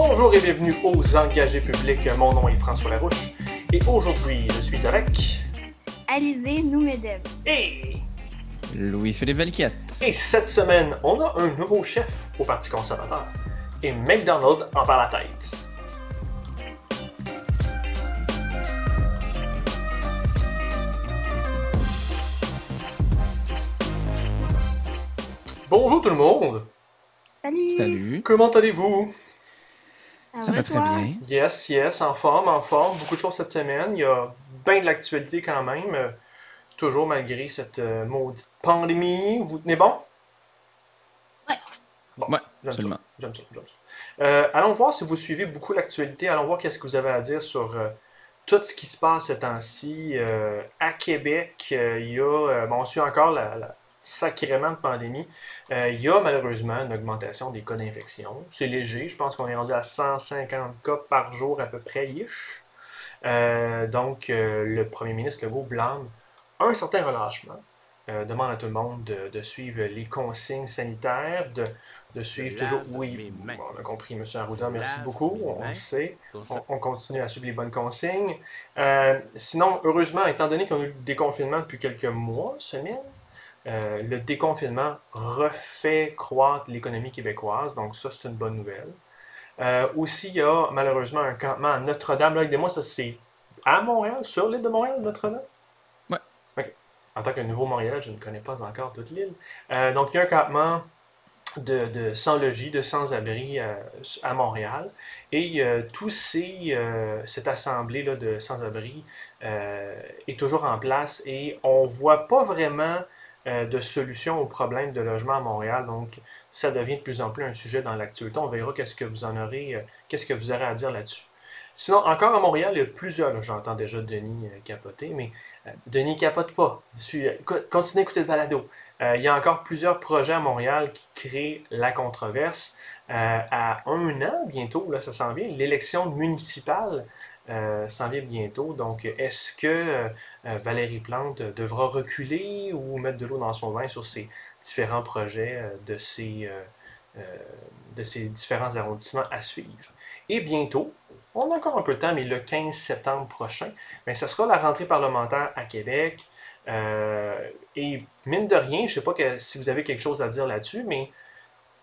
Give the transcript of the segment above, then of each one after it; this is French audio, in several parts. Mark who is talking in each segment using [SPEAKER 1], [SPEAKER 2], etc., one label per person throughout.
[SPEAKER 1] Bonjour et bienvenue aux engagés publics. Mon nom est François Larouche et aujourd'hui, je suis avec
[SPEAKER 2] Alizé Noumedev
[SPEAKER 1] et
[SPEAKER 3] Louis-Philippe Velquette.
[SPEAKER 1] Et cette semaine, on a un nouveau chef au Parti conservateur et McDonald en par la tête. Bonjour tout le monde.
[SPEAKER 2] Salut.
[SPEAKER 3] Salut.
[SPEAKER 1] Comment allez-vous?
[SPEAKER 3] Ça va très bien.
[SPEAKER 1] Yes, yes, en forme, en forme. Beaucoup de choses cette semaine. Il y a bien de l'actualité quand même. euh, toujours malgré cette euh, maudite pandémie. Vous tenez bon?
[SPEAKER 2] Ouais.
[SPEAKER 1] Bon,
[SPEAKER 3] Ouais,
[SPEAKER 1] j'aime ça.
[SPEAKER 3] absolument.
[SPEAKER 1] J'aime ça, j'aime ça. Euh, allons voir si vous suivez beaucoup l'actualité. Allons voir qu'est-ce que vous avez à dire sur euh, tout ce qui se passe ces temps-ci. Euh, à Québec, euh, il y a, euh, bon, on suit encore la, la sacrément de pandémie. Euh, il y a malheureusement une augmentation des cas d'infection. C'est léger. Je pense qu'on est rendu à 150 cas par jour à peu près. ish. Euh, donc, euh, le premier ministre Legault blâme un certain relâchement. Euh, demande à tout le monde de, de suivre les consignes sanitaires, de, de suivre toujours. Oui, bon, on a compris, M. Arruda, merci beaucoup. On le sait. On, on continue à suivre les bonnes consignes. Sinon, heureusement, étant donné qu'on a eu le déconfinement depuis quelques mois, semaines, euh, le déconfinement refait croître l'économie québécoise, donc ça, c'est une bonne nouvelle. Euh, aussi, il y a malheureusement un campement à Notre-Dame. Là, Aidez-moi, ça c'est à Montréal, sur l'île de Montréal, Notre-Dame?
[SPEAKER 3] Ouais.
[SPEAKER 1] OK. En tant que nouveau Montréal, je ne connais pas encore toute l'île. Euh, donc, il y a un campement de, de sans-logis, de sans-abri euh, à Montréal. Et euh, tous ces, euh, cette assemblée là, de sans-abri est toujours en place et on ne voit pas vraiment euh, de solution au problème de logement à Montréal. Donc, ça devient de plus en plus un sujet dans l'actualité. On verra qu'est-ce que vous en aurez, euh, qu'est-ce que vous aurez à dire là-dessus. Sinon, encore à Montréal, il y a plusieurs, j'entends déjà Denis euh, capoter, mais Denis capote pas. Continuez d'écouter le balado. Il y a encore plusieurs projets à Montréal qui créent la controverse. À un an bientôt, là, ça s'en vient, l'élection municipale euh, s'en vient bientôt. Donc, est-ce que euh, Valérie Plante devra reculer ou mettre de l'eau dans son vin sur ces différents projets euh, de, ces, euh, de ces différents arrondissements à suivre? Et bientôt, on a encore un peu de temps, mais le 15 septembre prochain, ben, ça sera la rentrée parlementaire à Québec. Et mine de rien, je ne sais pas si vous avez quelque chose à dire là-dessus, mais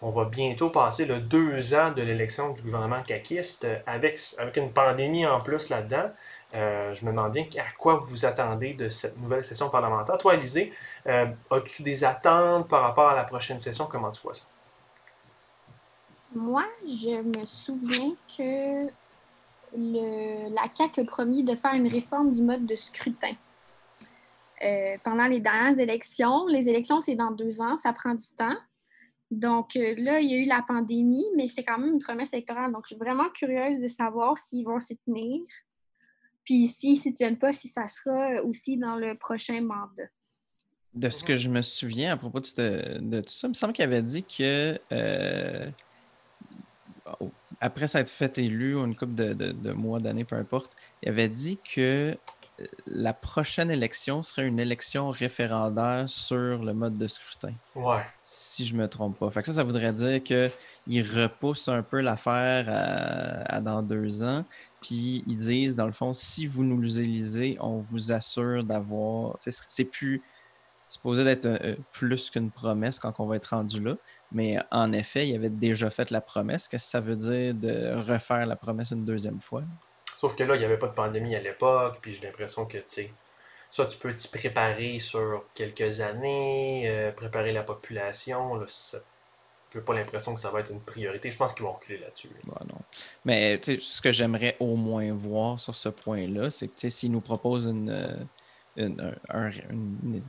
[SPEAKER 1] on va bientôt passer le deux ans de l'élection du gouvernement caquiste euh, avec, avec une pandémie en plus là-dedans. Euh, je me demande bien à quoi vous vous attendez de cette nouvelle session parlementaire. Toi, Élisée, euh, as-tu des attentes par rapport à la prochaine session? Comment tu vois ça?
[SPEAKER 2] Moi, je me souviens que la CAQ a promis de faire une réforme du mode de scrutin. Pendant les dernières élections, les élections, c'est dans deux ans, ça prend du temps. Donc euh, là, il y a eu la pandémie, mais c'est quand même une promesse électorale. Donc, je suis vraiment curieuse de savoir s'ils vont s'y tenir. Puis s'ils s'y tiennent pas, si ça sera aussi dans le prochain mandat.
[SPEAKER 3] De ce que je me souviens à propos de, tout ça, il me semble qu'il avait dit que euh, après s'être fait élu, une couple de, de- mois, d'années, peu importe, il avait dit que euh, la prochaine élection serait une élection référendaire sur le mode de scrutin,
[SPEAKER 1] Ouais.
[SPEAKER 3] si je me trompe pas. Fait que ça, ça voudrait dire qu'il repousse un peu l'affaire à, à dans deux ans, puis ils disent, dans le fond, si vous nous élisez, on vous assure d'avoir... C'est plus supposé d'être euh, plus qu'une promesse quand on va être rendu là. Mais en effet, il avait déjà fait la promesse. Qu'est-ce que ça veut dire de refaire la promesse une deuxième fois?
[SPEAKER 1] Sauf que là, il n'y avait pas de pandémie à l'époque, puis j'ai l'impression que, tu sais, ça, tu peux t'y préparer sur quelques années, euh, préparer la population, là, ça pas l'impression que ça va être une priorité. Je pense qu'ils vont reculer là-dessus.
[SPEAKER 3] Bon, non. Mais ce que j'aimerais au moins voir sur ce point-là, c'est que s'ils nous proposent une, euh, une, un- un- une-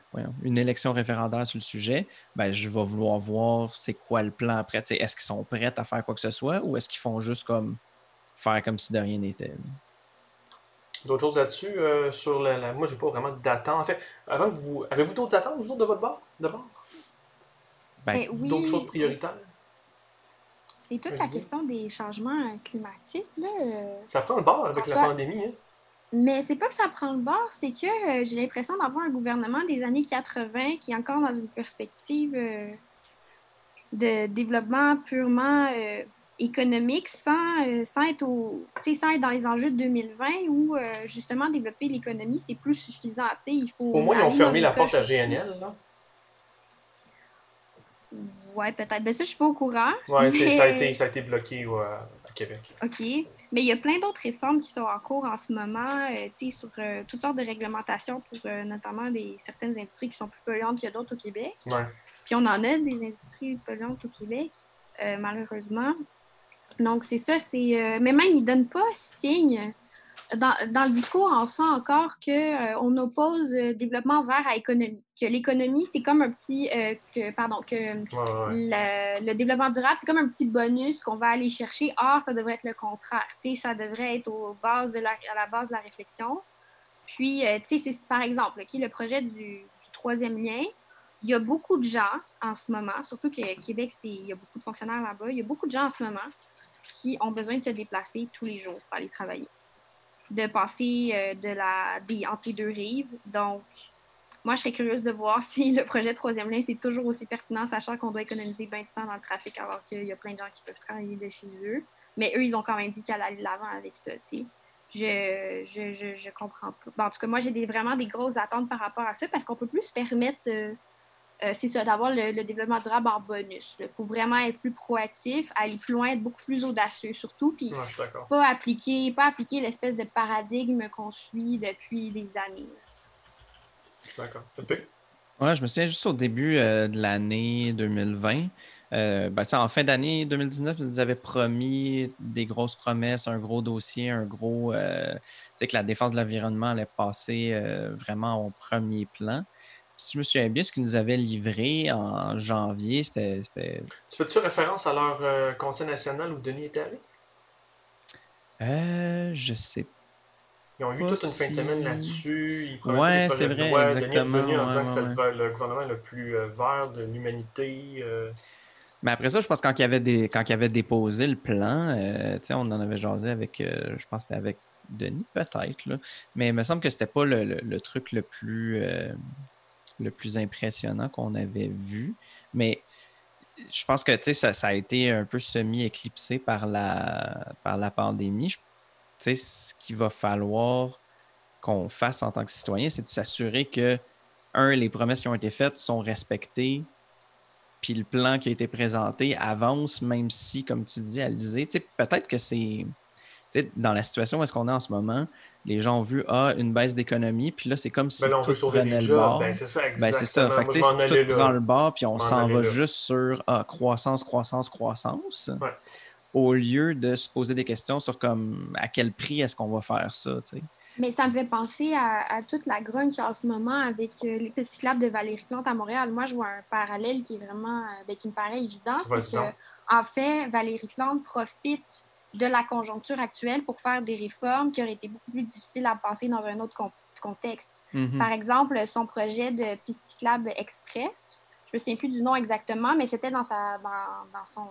[SPEAKER 3] une élection référendaire sur le sujet, ben, je vais vouloir voir c'est quoi le plan après. Est-ce qu'ils sont prêts à faire quoi que ce soit ou est-ce qu'ils font juste comme faire comme si de rien n'était?
[SPEAKER 1] D'autres choses là-dessus euh, sur la, la- Moi, j'ai pas vraiment d'attente. En fait, avant que vous. Avez-vous d'autres attentes, vous autres, de votre bord? D'abord?
[SPEAKER 3] Ben,
[SPEAKER 2] Ben oui,
[SPEAKER 1] D'autres choses prioritaires?
[SPEAKER 2] C'est toute la question des changements euh, climatiques. Là. euh.
[SPEAKER 1] Ça prend le bord avec la pandémie, hein?
[SPEAKER 2] Mais c'est pas que ça prend le bord, c'est que euh, j'ai l'impression d'avoir un gouvernement des années 80 qui est encore dans une perspective euh, de développement purement euh, économique sans, sans, être au, sans être dans les enjeux de 2020 où justement développer l'économie, c'est plus suffisant. Il faut
[SPEAKER 1] au moins, ils ont fermé la porte à GNL. Là.
[SPEAKER 2] Ouais, peut-être. Ben ça, je suis pas au courant.
[SPEAKER 1] Oui, ça, a été, ça a été bloqué à Québec.
[SPEAKER 2] OK. Mais il y a plein d'autres réformes qui sont en cours en ce moment, euh, sur euh, toutes sortes de réglementations pour euh, notamment des, certaines industries qui sont plus polluantes que d'autres au Québec.
[SPEAKER 1] Ouais.
[SPEAKER 2] Puis on en a des industries polluantes au Québec, malheureusement. Donc, c'est ça, c'est... mais même, ils ne donnent pas signe dans, le discours, on sent encore qu'on euh, oppose euh, développement vert à économie. Que l'économie, c'est comme un petit. Euh, que, pardon, que Le, développement durable, c'est comme un petit bonus qu'on va aller chercher. Or, ça devrait être le contraire. ça devrait être au base de la, à la base de la réflexion. Puis, tu sais, c'est par exemple le projet du, troisième lien. Il y a beaucoup de gens en ce moment, surtout que Québec, il y a beaucoup de fonctionnaires là-bas, il y a beaucoup de gens en ce moment qui ont besoin de se déplacer tous les jours pour aller travailler de passer euh, de la, des, entre les deux rives. Donc, moi, je serais curieuse de voir si le projet troisième ligne, c'est toujours aussi pertinent, sachant qu'on doit économiser bien du temps dans le trafic, alors qu'il y a plein de gens qui peuvent travailler de chez eux. Mais eux, ils ont quand même dit qu'elle allait de l'avant avec ça, tu sais. Je, je, je, je, comprends pas. en tout cas, moi, j'ai vraiment des grosses attentes par rapport à ça parce qu'on peut plus se permettre euh, euh, c'est ça, d'avoir le, développement durable en bonus. Il faut vraiment être plus proactif, aller plus loin, être beaucoup plus audacieux surtout, puis pas appliquer, pas appliquer l'espèce de paradigme qu'on suit depuis des années.
[SPEAKER 1] Je suis d'accord.
[SPEAKER 3] Ouais, je me souviens juste au début euh, de l'année 2020. Euh, ben, en fin d'année 2019, ils avaient promis des grosses promesses, un gros dossier, un gros. sais que la défense de l'environnement allait passer vraiment au premier plan si je me souviens bien, ce qu'ils nous avaient livré en janvier, c'était.
[SPEAKER 1] Tu fais-tu référence à leur euh, Conseil national où Denis était allé?
[SPEAKER 3] Euh, je sais pas.
[SPEAKER 1] Ils ont eu toute une fin de semaine là-dessus.
[SPEAKER 3] Ouais, c'est vrai, exactement.
[SPEAKER 1] Denis est en disant que c'était le, gouvernement le plus euh, vert de l'humanité. Euh.
[SPEAKER 3] Mais après ça, je pense que quand il avait, des, quand il avait déposé le plan, on en avait jasé avec, je pense que c'était avec Denis peut-être, mais il me semble que c'était pas le, le, truc le plus le plus impressionnant qu'on avait vu. Mais je pense que ça, ça a été un peu semi-éclipsé par la, par la pandémie. ce qu'il va falloir qu'on fasse en tant que citoyen, c'est de s'assurer que, un, les promesses qui ont été faites sont respectées, puis le plan qui a été présenté avance, même si, comme tu dis, elle disait, peut-être que c'est dans la situation où est-ce qu'on est en ce moment, les gens ont vu ah, une baisse d'économie, puis là, c'est comme si
[SPEAKER 1] ben tout prenait le bord. Ben, c'est ça,
[SPEAKER 3] ben, c'est ça. Fait que, tout prend le bord, puis on s'en va juste sur ah, croissance, croissance, croissance, au lieu de se poser des questions sur comme à quel prix est-ce qu'on va faire ça, tu sais.
[SPEAKER 2] Mais ça me fait penser à, toute la grogne qu'il y a en ce moment avec euh, les cyclables de Valérie Plante à Montréal. Moi, je vois un parallèle qui est vraiment, euh, ben, qui me paraît évident. C'est que, en fait, Valérie Plante profite de la conjoncture actuelle pour faire des réformes qui auraient été beaucoup plus difficiles à passer dans un autre contexte. Mhm. Par exemple, son projet de piste cyclable express, je me souviens plus du nom exactement, mais c'était dans sa, dans, son,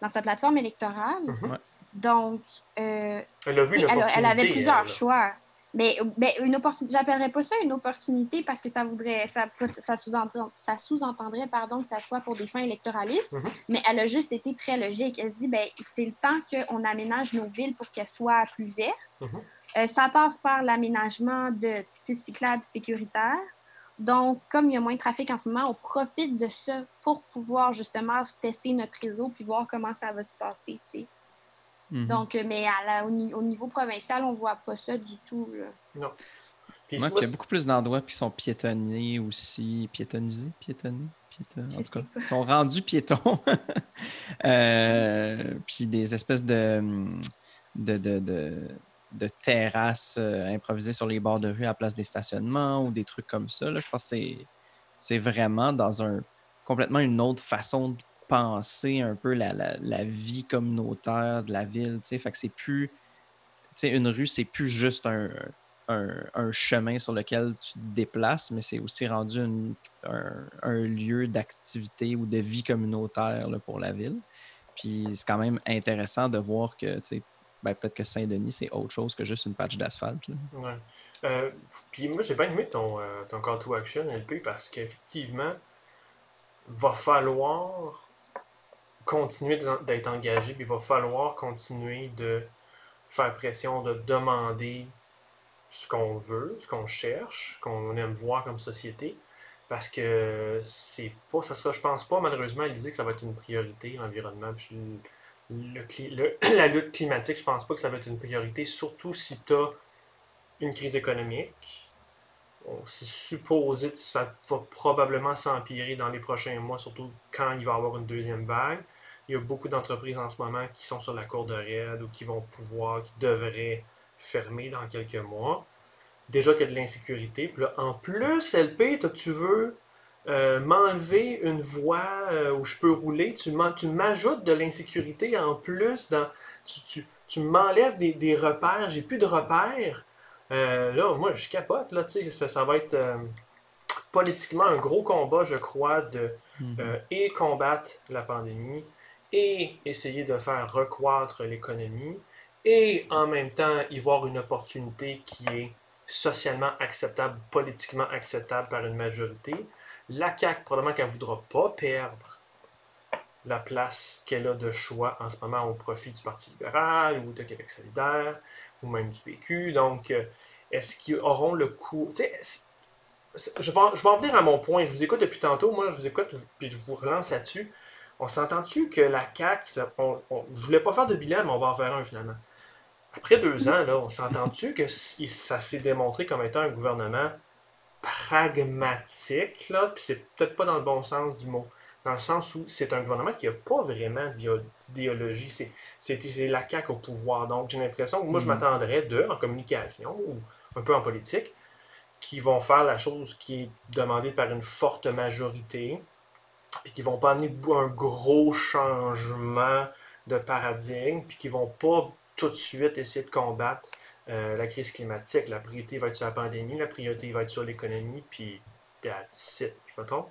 [SPEAKER 2] dans sa plateforme électorale.
[SPEAKER 1] Mhm.
[SPEAKER 2] Donc, euh,
[SPEAKER 1] elle, a vu
[SPEAKER 2] elle, avait plusieurs choix. Mais, ben, une opportunité, j'appellerais pas ça une opportunité parce que ça voudrait, ça, ça sous-entendrait, pardon, que ça soit pour des fins électoralistes,
[SPEAKER 1] mhm.
[SPEAKER 2] mais elle a juste été très logique. Elle se dit, ben, c'est le temps qu'on aménage nos villes pour qu'elles soient plus vertes.
[SPEAKER 1] Mhm.
[SPEAKER 2] Euh, ça passe par l'aménagement de pistes cyclables sécuritaires. Donc, comme il y a moins de trafic en ce moment, on profite de ça pour pouvoir justement tester notre réseau puis voir comment ça va se passer. Mhm. Donc, euh, mais au, niveau provincial, on ne voit pas ça du tout.
[SPEAKER 1] Non.
[SPEAKER 3] il y a beaucoup plus d'endroits qui sont piétonnés aussi. Piétonnisés? Piétonnés? En tout cas, ils sont rendus piétons. Euh, puis des espèces de, de, de, terrasses euh, improvisées sur les bords de rue à la place des stationnements ou des trucs comme ça. Je pense que c'est vraiment dans un complètement une autre façon de penser un peu la, la, vie communautaire de la ville. Fait que c'est plus. une rue, c'est plus juste un, un, chemin sur lequel tu te déplaces, mais c'est aussi rendu un, lieu d'activité ou de vie communautaire là, pour la ville. Puis c'est quand même intéressant de voir que ben, peut-être que Saint-Denis, c'est autre chose que juste une patch d'asphalte.
[SPEAKER 1] Euh, puis moi, j'ai bien aimé ton, euh, ton call to action, LP, parce qu'effectivement, va falloir continuer d'être engagé, puis il va falloir continuer de faire pression, de demander ce qu'on veut, ce qu'on cherche, ce qu'on aime voir comme société. Parce que c'est pas, ça sera, je pense pas, malheureusement, Élisée, que ça va être une priorité, l'environnement. Le, la lutte climatique, je pense pas que ça va être une priorité, surtout si tu as une crise économique. C'est supposé que ça va probablement s'empirer dans les prochains mois, surtout quand il va y avoir une deuxième vague. Il y a beaucoup d'entreprises en ce moment qui sont sur la cour de raid ou qui vont pouvoir, qui devraient fermer dans quelques mois. Déjà qu'il y a de l'insécurité. Puis là, en plus, LP, toi, tu veux euh, m'enlever une voie euh, où je peux rouler. Tu m'ajoutes de l'insécurité en plus. Dans, tu, tu, m'enlèves des, des, repères. J'ai plus de repères. Euh, là, moi, je capote. Là, ça, ça va être politiquement un gros combat, je crois, de mm-hmm. et combattre la pandémie et essayer de faire recroître l'économie et en même temps y voir une opportunité qui est socialement acceptable, politiquement acceptable par une majorité. La CAQ, probablement qu'elle ne voudra pas perdre la place qu'elle a de choix en ce moment au profit du Parti libéral ou de Québec solidaire ou même du PQ. Donc, est-ce qu'ils auront le coup... Je vais, je vais en venir à mon point. Je vous écoute depuis tantôt. Moi, je vous écoute, puis je vous relance là-dessus. On s'entend-tu que la CAQ, je ne voulais pas faire de bilan, mais on va en faire un finalement. Après deux ans, là, on s'entend-tu que ça s'est démontré comme étant un gouvernement pragmatique, là, puis c'est peut-être pas dans le bon sens du mot, dans le sens où c'est un gouvernement qui n'a pas vraiment d'idéologie, c'est la CAQ au pouvoir. Donc j'ai l'impression que moi je mm-hmm. m'attendrais d'eux en communication ou un peu en politique, qui vont faire la chose qui est demandée par une forte majorité, puis qui vont pas amener un gros changement de paradigme, puis qui vont pas tout de suite essayer de combattre euh, la crise climatique. La priorité va être sur la pandémie, la priorité va être sur l'économie, puis that's it. Je me trompe?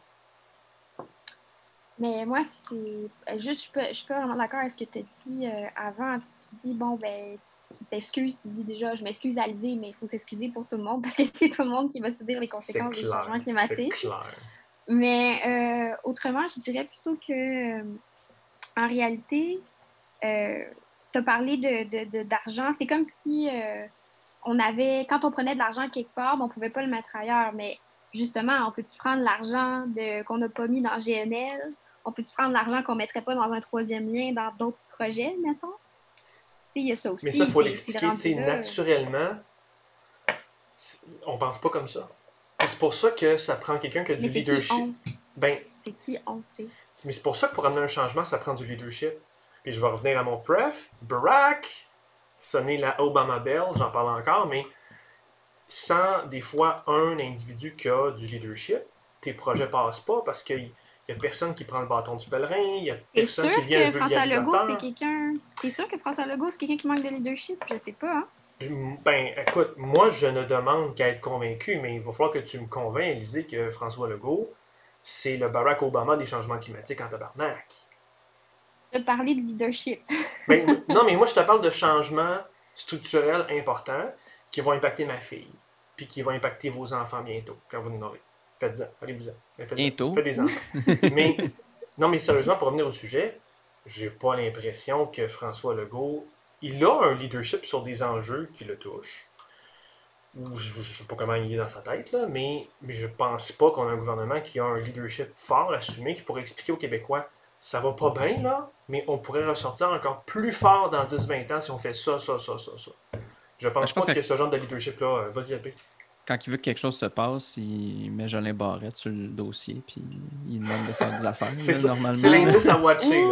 [SPEAKER 2] Mais moi, c'est juste, je suis pas, vraiment d'accord avec ce que tu as dit euh, avant. Tu dis, bon, ben, tu t'excuses, tu dis déjà, je m'excuse à mais il faut s'excuser pour tout le monde parce que c'est tout le monde qui va subir les conséquences du changement climatique. Clair. Mais euh, autrement, je dirais plutôt que, euh, en réalité, euh, tu as parlé d'argent. De, c'est comme si on avait, quand on prenait de l'argent quelque part, on ne pouvait pas le mettre ailleurs. Mais justement, on peut-tu prendre l'argent qu'on n'a pas mis dans GNL? On peut-tu prendre l'argent qu'on ne mettrait pas dans un troisième lien dans d'autres projets, mettons? Il y a ça aussi.
[SPEAKER 1] Mais ça, il faut l'expliquer. Naturellement, on pense pas comme ça. C'est pour ça que ça prend quelqu'un qui a du leadership. Ben,
[SPEAKER 2] c'est qui on,
[SPEAKER 1] Mais c'est pour ça que pour amener un changement, ça prend du leadership. Puis je vais revenir à mon pref, Barack, sonner la Obama Bell, j'en parle encore, mais sans des fois un individu qui a du leadership, tes projets passent pas parce qu'il n'y a personne qui prend le bâton du pèlerin, il y a personne qui vient
[SPEAKER 2] que François Legault, c'est quelqu'un? T'es sûr que François Legault, c'est quelqu'un qui manque de leadership? Je sais pas, hein?
[SPEAKER 1] Ben, écoute, moi, je ne demande qu'à être convaincu, mais il va falloir que tu me convaincs, Élisée, que François Legault, c'est le Barack Obama des changements climatiques en tabarnak.
[SPEAKER 2] De parler de leadership.
[SPEAKER 1] ben, non, mais moi, je te parle de changements structurels importants qui vont impacter ma fille, puis qui vont impacter vos enfants bientôt, quand vous nous aurez. Faites-en, allez-vous-en.
[SPEAKER 3] Bientôt.
[SPEAKER 1] Faites des enfants. mais, non, mais sérieusement, pour revenir au sujet, j'ai pas l'impression que François Legault il a un leadership sur des enjeux qui le touchent. je ne sais pas comment il est dans sa tête, là, mais, mais je pense pas qu'on a un gouvernement qui a un leadership fort, assumé, qui pourrait expliquer aux Québécois ça va pas bien, là, mais on pourrait ressortir encore plus fort dans 10-20 ans si on fait ça, ça, ça, ça, ça. Je pense, pense pas que... ce genre de leadership-là, euh, vas-y, Alpé.
[SPEAKER 3] Quand il veut que quelque chose se passe, il met Jolin Barrette sur le dossier, puis il demande de faire des affaires.
[SPEAKER 1] c'est normalement. C'est l'indice à watcher.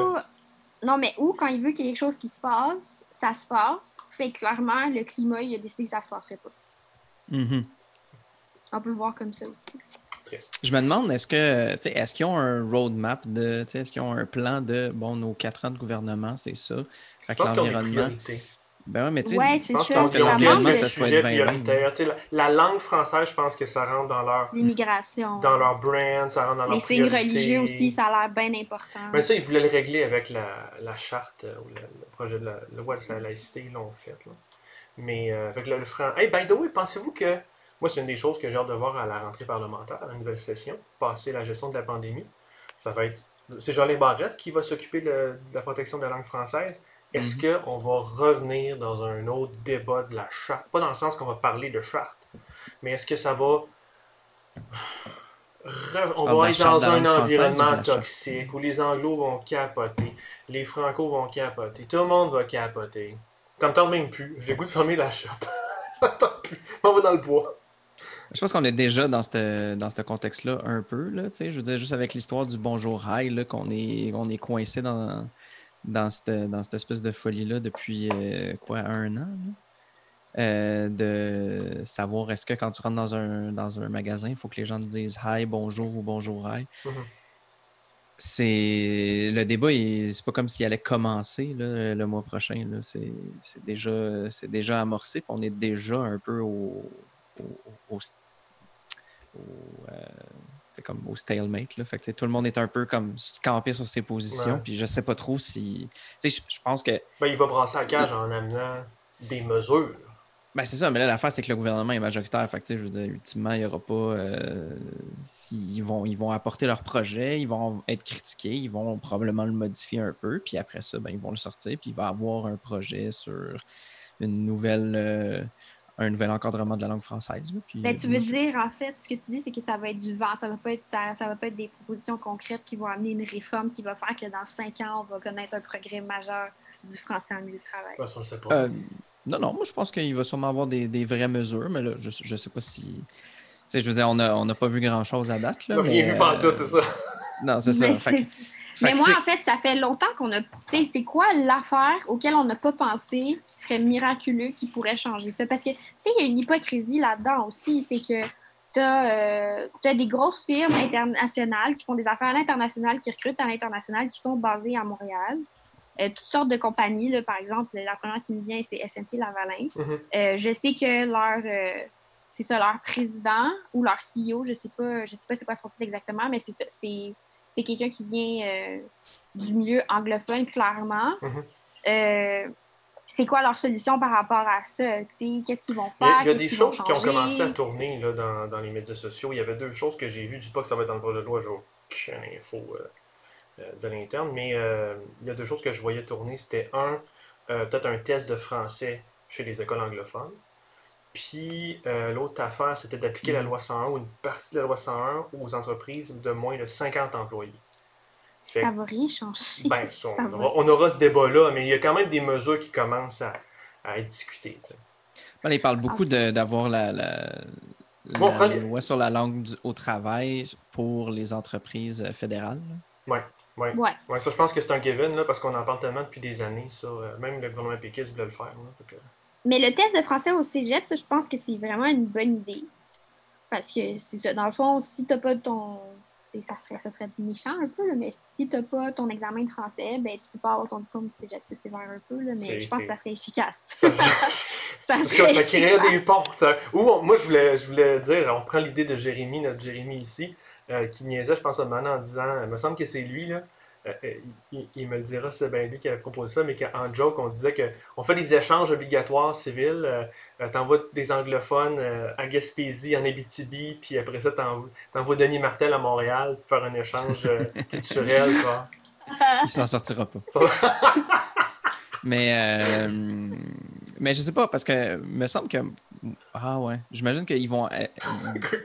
[SPEAKER 2] Non, mais où, quand il veut qu'il y ait quelque chose qui se passe, ça se passe. Fait clairement, le climat, il a décidé que ça se passerait pas.
[SPEAKER 3] Mm-hmm.
[SPEAKER 2] On peut voir comme ça aussi.
[SPEAKER 3] Je me demande, est-ce que est-ce qu'ils ont un roadmap de est-ce qu'ils ont un plan de bon nos quatre ans de gouvernement, c'est ça.
[SPEAKER 1] Fait que l'environnement.
[SPEAKER 3] Ben ouais, mais tu
[SPEAKER 2] sais, ouais, je
[SPEAKER 1] pense que l'environnement, ça soit prioritaire. La, la langue française, je pense que ça rentre dans leur...
[SPEAKER 2] L'immigration.
[SPEAKER 1] Dans leur brand, ça rentre dans leur
[SPEAKER 2] Les signes religieux aussi, ça a l'air bien important.
[SPEAKER 1] Mais ça, ils voulaient le régler avec la, la charte, ou le, projet de la loi de la laïcité, ils l'ont fait. Là. Mais euh, avec le, le franc... Hey, by the way, pensez-vous que... Moi, c'est une des choses que j'ai hâte de voir à la rentrée parlementaire, à la nouvelle session, passer la gestion de la pandémie. Ça va être c'est Jolin Barrette qui va s'occuper de, la protection de la langue française. Est-ce
[SPEAKER 3] Mhm.
[SPEAKER 1] qu'on va revenir dans un autre débat de la charte? Pas dans le sens qu'on va parler de charte, mais est-ce que ça va. re- On va être dans un environnement toxique où les anglos vont capoter, les francos vont capoter, tout le monde va capoter. T'entends même plus. J'ai le goût de fermer la shop. J'entends plus. On va dans le bois.
[SPEAKER 3] Je pense qu'on est déjà dans ce dans contexte-là un peu. Là, je veux dire, juste avec l'histoire du Bonjour High, là, qu'on est, on est coincé dans, dans, cette, dans cette espèce de folie-là depuis euh, quoi, un an? Euh, de savoir est-ce que quand tu rentres dans un, dans un magasin, il faut que les gens te disent hi, bonjour ou bonjour hi.
[SPEAKER 1] Mhm.
[SPEAKER 3] C'est le débat, c'est pas comme s'il allait commencer là, le mois prochain. C'est, déjà, déjà amorcé, on est déjà un peu au, au, au- au, euh, c'est comme au stalemate. Là. Fait que, tout le monde est un peu comme campé sur ses positions. Puis je sais pas trop si. Je je pense que.
[SPEAKER 1] Ben, il va brasser la cage en amenant des mesures.
[SPEAKER 3] Ben, c'est ça, mais là, l'affaire, c'est que le gouvernement est majoritaire. Fait que, je veux dire, ultimement, il n'y aura pas. euh, ils, vont, ils vont apporter leur projet, ils vont être critiqués, ils vont probablement le modifier un peu, puis après ça, ben, ils vont le sortir, puis il va avoir un projet sur une nouvelle. euh, un nouvel encadrement de la langue française. là, puis,
[SPEAKER 2] Ben, tu veux dire, en fait, ce que tu dis, c'est que ça va être du vent. Ça va pas être, ça, ça va pas être des propositions concrètes qui vont amener une réforme qui va faire que dans cinq ans, on va connaître un progrès majeur du français en milieu de travail.
[SPEAKER 1] Parce qu'on le sait pas.
[SPEAKER 3] Euh, non, non, moi je pense qu'il va sûrement avoir des, des vraies mesures, mais là, je, je sais pas si. Tu sais, je veux dire, on n'a on n'a pas vu grand chose à date. Là,
[SPEAKER 1] rien
[SPEAKER 3] mais,
[SPEAKER 1] vu par
[SPEAKER 3] euh,
[SPEAKER 1] tout, c'est ça.
[SPEAKER 3] Non, c'est ça.
[SPEAKER 2] Mais,
[SPEAKER 3] fait
[SPEAKER 2] mais moi, en fait, ça fait longtemps qu'on a. Tu sais, c'est quoi l'affaire auquel on n'a pas pensé qui serait miraculeux, qui pourrait changer ça? Parce que, tu sais, il y a une hypocrisie là-dedans aussi. C'est que tu as, des grosses firmes internationales qui font des affaires à l'international, qui recrutent à l'international, qui sont basées à Montréal. Euh, toutes sortes de compagnies, là, par exemple, la première qui me vient, c'est SNC Lavalin.
[SPEAKER 1] Mhm.
[SPEAKER 2] Euh, je sais que leur, euh, c'est ça, leur président ou leur CEO, je sais pas, je sais pas c'est quoi son titre exactement, mais c'est ça, c'est, c'est quelqu'un qui vient euh, du milieu anglophone, clairement.
[SPEAKER 1] Mhm.
[SPEAKER 2] Euh, c'est quoi leur solution par rapport à ça? Qu'est-ce qu'ils vont
[SPEAKER 1] Il y
[SPEAKER 2] faire?
[SPEAKER 1] a, il y a des choses qui ont commencé à tourner là, dans, dans les médias sociaux. Il y avait deux choses que j'ai vues. Je dis pas que ça va être dans le projet de loi, j'ai aucune info euh, de l'interne, mais il y a deux choses que je voyais tourner. C'était un, peut-être un test de français chez les écoles anglophones. Puis euh, l'autre affaire, c'était d'appliquer la loi 101 ou une partie de la loi 101 aux entreprises de moins de 50 employés. Fait
[SPEAKER 2] Ça va rien changer.
[SPEAKER 1] ben, ça, on,
[SPEAKER 2] Ça va.
[SPEAKER 1] aura, on aura ce débat-là, mais il y a quand même des mesures qui commencent à, à être discutées. tu sais.
[SPEAKER 3] Voilà, il parle beaucoup
[SPEAKER 2] Ah,
[SPEAKER 3] d'avoir la, la,
[SPEAKER 1] Bon,
[SPEAKER 3] la
[SPEAKER 1] prends les-
[SPEAKER 3] loi sur la langue du- au travail pour les entreprises euh, fédérales. là.
[SPEAKER 1] Ouais.
[SPEAKER 2] Ouais.
[SPEAKER 1] Ouais, ça, je pense que c'est un given, là, parce qu'on en parle tellement depuis des années, ça. Euh, Même le gouvernement péquiste voulait le faire. là, fait que-
[SPEAKER 2] Mais le test de français au cégep, ça, je pense que c'est vraiment une bonne idée. Parce que, c'est ça, dans le fond, si t'as pas ton... Ça serait, ça serait méchant un peu, là, mais si t'as pas ton examen de français, ben tu peux pas avoir ton diplôme du cégep. C'est sévère un peu, là, mais je pense que ça serait efficace.
[SPEAKER 1] Ça,
[SPEAKER 2] ça serait
[SPEAKER 1] ça créerait des ça. Ou on- moi, je voulais, je voulais dire, on prend l'idée de Jérémy, notre Jérémy ici, euh, qui niaisait, je pense, à Manon en disant, il me semble que c'est lui, là. Euh, euh, il, il me le dira c'est bien lui qui avait proposé ça, mais qu'en joke, on disait qu'on fait des échanges obligatoires civils. Euh, t'envoies des anglophones euh, à Gaspésie, en Abitibi, puis après ça, t'envoies, t'envoies Denis Martel à Montréal pour faire un échange euh, culturel. Quoi.
[SPEAKER 3] Il s'en sortira pas. Mais, mais je sais pas, parce que me semble que. Ah ouais. J'imagine qu'ils vont. euh,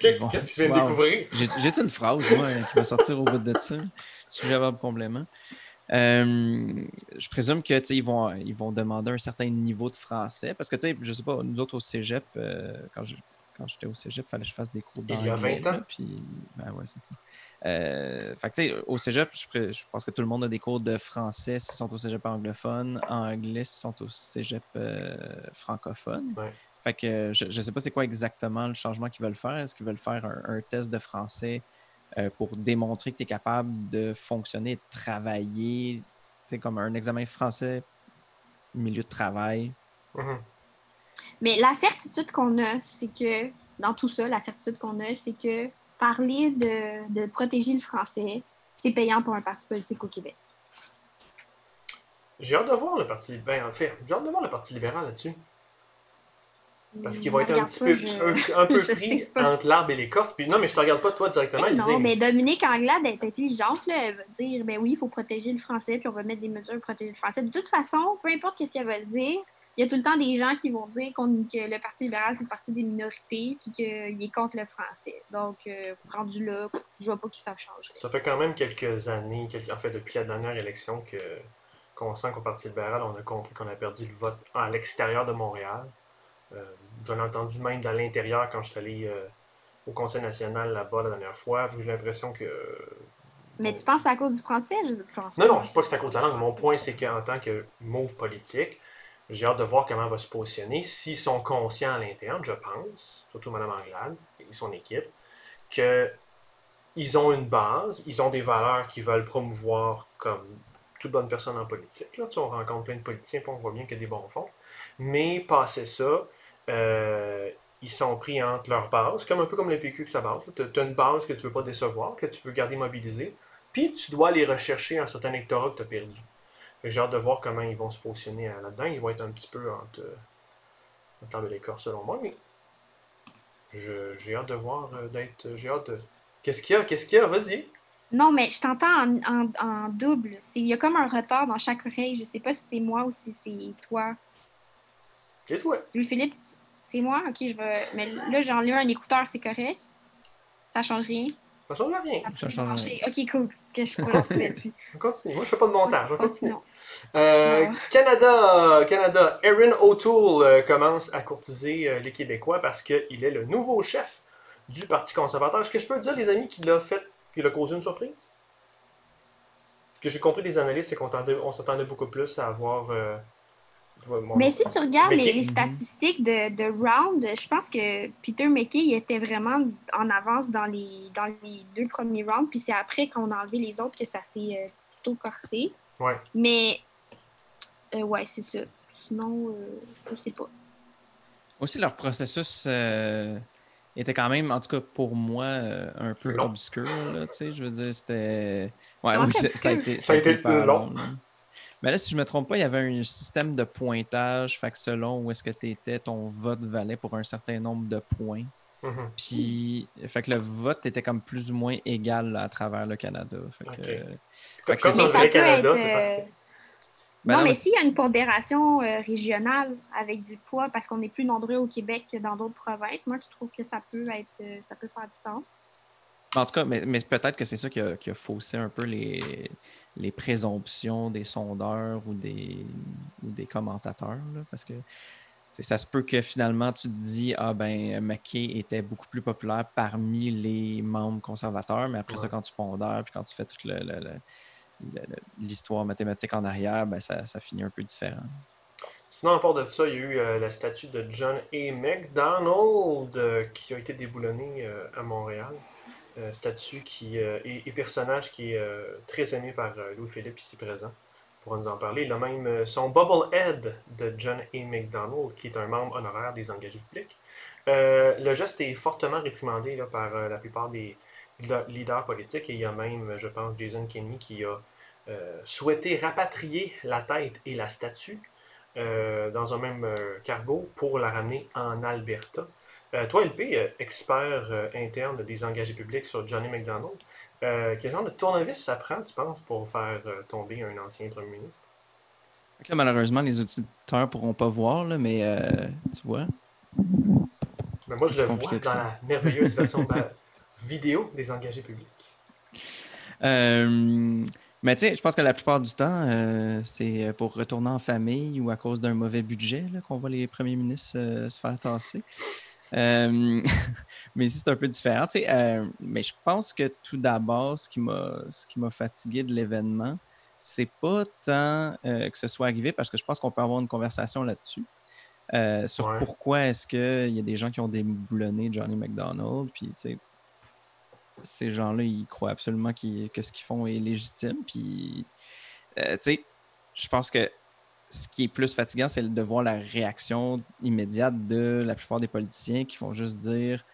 [SPEAKER 1] Qu'est-ce que tu viens de
[SPEAKER 3] wow.
[SPEAKER 1] découvrir?
[SPEAKER 3] J'ai- une phrase, moi, qui va sortir au bout de ça? Sujet verbe complément. Euh, je présume que ils vont, ils vont demander un certain niveau de français. Parce que, je sais pas, nous autres au cégep, euh, quand je- quand j'étais au cégep, il fallait que je fasse des cours
[SPEAKER 1] Il y a
[SPEAKER 3] d'anglais,
[SPEAKER 1] 20 ans?
[SPEAKER 3] là, Puis, ben ouais, c'est ça. Euh, fait que, au cégep, je, pré- je pense que tout le monde a des cours de français s'ils sont au cégep anglophone, anglais s'ils sont au cégep euh, francophone.
[SPEAKER 1] Ouais.
[SPEAKER 3] Fait que je ne sais pas c'est quoi exactement le changement qu'ils veulent faire. Est-ce qu'ils veulent faire un, un test de français euh, pour démontrer que tu es capable de fonctionner et de travailler, sais, comme un examen français, milieu de travail?
[SPEAKER 1] Mhm.
[SPEAKER 2] Mais la certitude qu'on a, c'est que, dans tout ça, la certitude qu'on a, c'est que parler de, de protéger le français, c'est payant pour un parti politique au Québec.
[SPEAKER 1] J'ai hâte de voir le Parti libéral. En fait, j'ai hâte de voir le Parti libéral là-dessus. Parce qu'il va être un petit peu,
[SPEAKER 2] je-
[SPEAKER 1] un, un peu pris entre l'arbre et l'écorce. Puis non, mais je te regarde pas toi directement,
[SPEAKER 2] non,
[SPEAKER 1] mais-
[SPEAKER 2] mais Dominique Anglade est intelligente. Là. Elle va dire ben oui, il faut protéger le français, puis on va mettre des mesures pour protéger le français. De toute façon, peu importe ce qu'elle va dire, il y a tout le temps des gens qui vont dire que le Parti libéral, c'est le parti des minorités, puis qu'il est contre le français. Donc, euh, rendu là, je vois pas qui ça change.
[SPEAKER 1] Ça fait quand même quelques années, quelques- en fait depuis la dernière élection, que qu'on sent qu'au Parti libéral, on a compris qu'on a perdu le vote à l'extérieur de Montréal. Euh, J'en ai entendu même dans l'intérieur quand je suis allé euh, au Conseil national là-bas la dernière fois. J'ai l'impression que.
[SPEAKER 2] Mais tu penses que c'est à cause du français? Je pense
[SPEAKER 1] Non, non, je sais pas que c'est à cause de la langue. Mon point, c'est qu'en tant que move politique, j'ai hâte de voir comment elle va se positionner. S'ils sont conscients à l'interne, je pense, surtout Mme Anglade et son équipe, que ils ont une base, ils ont des valeurs qu'ils veulent promouvoir comme toute bonne personne en politique. Là. Tu on rencontre plein de politiciens, on voit bien qu'il y a des bons fonds. Mais passé ça, euh, ils sont pris entre leur base, comme un peu comme le PQ que ça base. Tu as une base que tu veux pas décevoir, que tu veux garder mobilisée, puis tu dois aller rechercher un certain électorat que tu as perdu. J'ai hâte de voir comment ils vont se positionner euh, là-dedans. Ils vont être un petit peu entre, euh, entre et l'écorce, selon moi, mais j'ai hâte de voir, d'être. J'ai hâte de. Qu'est-ce qu'il y a Qu'est-ce qu'il y a? Vas-y.
[SPEAKER 2] Non, mais je t'entends en, en- en double. C'est- Il y a comme un retard dans chaque oreille. Je sais pas si c'est moi ou si c'est toi.
[SPEAKER 1] Et toi
[SPEAKER 2] Louis-Philippe, c'est moi? Ok, je vais. Mais là, j'enlève un écouteur, c'est correct? Ça change rien?
[SPEAKER 1] Ça change rien.
[SPEAKER 3] Ça change
[SPEAKER 2] marcher. Ok, cool. Parce que je suis pas là depuis.
[SPEAKER 1] On continue. Moi, je fais pas de montage. On continue. Euh. Canada, Canada, Erin O'Toole euh, commence à courtiser euh, les Québécois parce qu'il est le nouveau chef du Parti conservateur. Est-ce que je peux dire, les amis, qu'il a fait, qu'il a causé une surprise? Ce que j'ai compris des analystes, c'est qu'on s'attendait- on s'attendait beaucoup plus à avoir. euh, tu vois, mon-
[SPEAKER 2] Mais si tu regardes les, les statistiques de, de round, je pense que Peter McKay il était vraiment en avance dans les, dans les deux premiers rounds. Puis c'est après qu'on a enlevé les autres que ça s'est euh, plutôt corsé.
[SPEAKER 1] Ouais.
[SPEAKER 2] Mais, euh, ouais, c'est ça. Sinon, euh, je sais pas.
[SPEAKER 3] Aussi, leur processus était quand même, en tout cas pour moi, euh, un peu
[SPEAKER 1] Long.
[SPEAKER 3] obscur. Là, tu sais, je veux dire, c'était. Ouais, oui,
[SPEAKER 2] ça,
[SPEAKER 3] a été,
[SPEAKER 1] Ça a été
[SPEAKER 3] hyper
[SPEAKER 1] long.
[SPEAKER 3] là. Mais là, si je me trompe pas, il y avait un système de pointage, fait que selon où est-ce que tu étais, ton vote valait pour un certain nombre de points.
[SPEAKER 1] Mhm.
[SPEAKER 3] Puis, fait que le vote était comme plus ou moins égal là, à travers le Canada. Fait que, euh,
[SPEAKER 1] Comme
[SPEAKER 3] que
[SPEAKER 1] comme
[SPEAKER 3] c'est
[SPEAKER 1] dans
[SPEAKER 3] ça.
[SPEAKER 1] le Canada, c'est
[SPEAKER 2] euh,
[SPEAKER 1] parfait.
[SPEAKER 3] Ben
[SPEAKER 2] non,
[SPEAKER 3] non,
[SPEAKER 2] mais s'il y a une pondération euh, régionale avec du poids, parce qu'on est plus nombreux au Québec que dans d'autres provinces, moi, je trouve que ça peut être, euh, ça peut faire du sens.
[SPEAKER 3] En tout cas, mais, mais peut-être que c'est ça qui a, qui a faussé un peu les, les présomptions des sondeurs ou des, ou des commentateurs. là, parce que ça se peut que finalement tu te dis Ah ben McKay était beaucoup plus populaire parmi les membres conservateurs, mais après ça, quand tu pondères puis quand tu fais le- le- le- l'histoire mathématique en arrière, ben ça, finit un peu différent.
[SPEAKER 1] Sinon, à part de ça, il y a eu euh, la statue de John A. MacDonald euh, qui a été déboulonnée euh, à Montréal. Statue qui, et, personnage qui est très aimé par Louis-Philippe ici présent pour nous en parler. Il a même son Bubblehead de John A. MacDonald, qui est un membre honoraire des engagés publics. Le geste est fortement réprimandé là, par la plupart des le- leaders politiques et il y a même, je pense, Jason Kenney qui a euh, souhaité rapatrier la tête et la statue euh, dans un même euh, cargo pour la ramener en Alberta. Toi, LP, expert interne des engagés publics sur Johnny McDonald, quel genre de tournevis ça prend, tu penses, pour faire tomber un ancien premier ministre?
[SPEAKER 3] Là, malheureusement, les auditeurs ne pourront pas voir, là, mais euh, tu vois.
[SPEAKER 1] Mais moi, je le vois dans
[SPEAKER 3] ça.
[SPEAKER 1] la merveilleuse version vidéo des engagés publics.
[SPEAKER 3] Euh, mais tu sais, je pense que la plupart du temps, euh, c'est pour retourner en famille ou à cause d'un mauvais budget qu'on voit les premiers ministres euh, se faire tasser. Mais ici, c'est un peu différent. tu sais, mais je pense que tout d'abord, ce qui m'a ce qui m'a fatigué de l'événement, c'est pas tant que ce soit arrivé, parce que je pense qu'on peut avoir une conversation là-dessus. euh, sur
[SPEAKER 1] Ouais.
[SPEAKER 3] pourquoi est-ce qu'il y a des gens qui ont déboulonné Johnny McDonald, puis ces gens-là, ils croient absolument que ce qu'ils font est légitime. Puis, euh, tu sais, je pense que ce qui est plus fatigant, c'est de voir la réaction immédiate de la plupart des politiciens qui font juste dire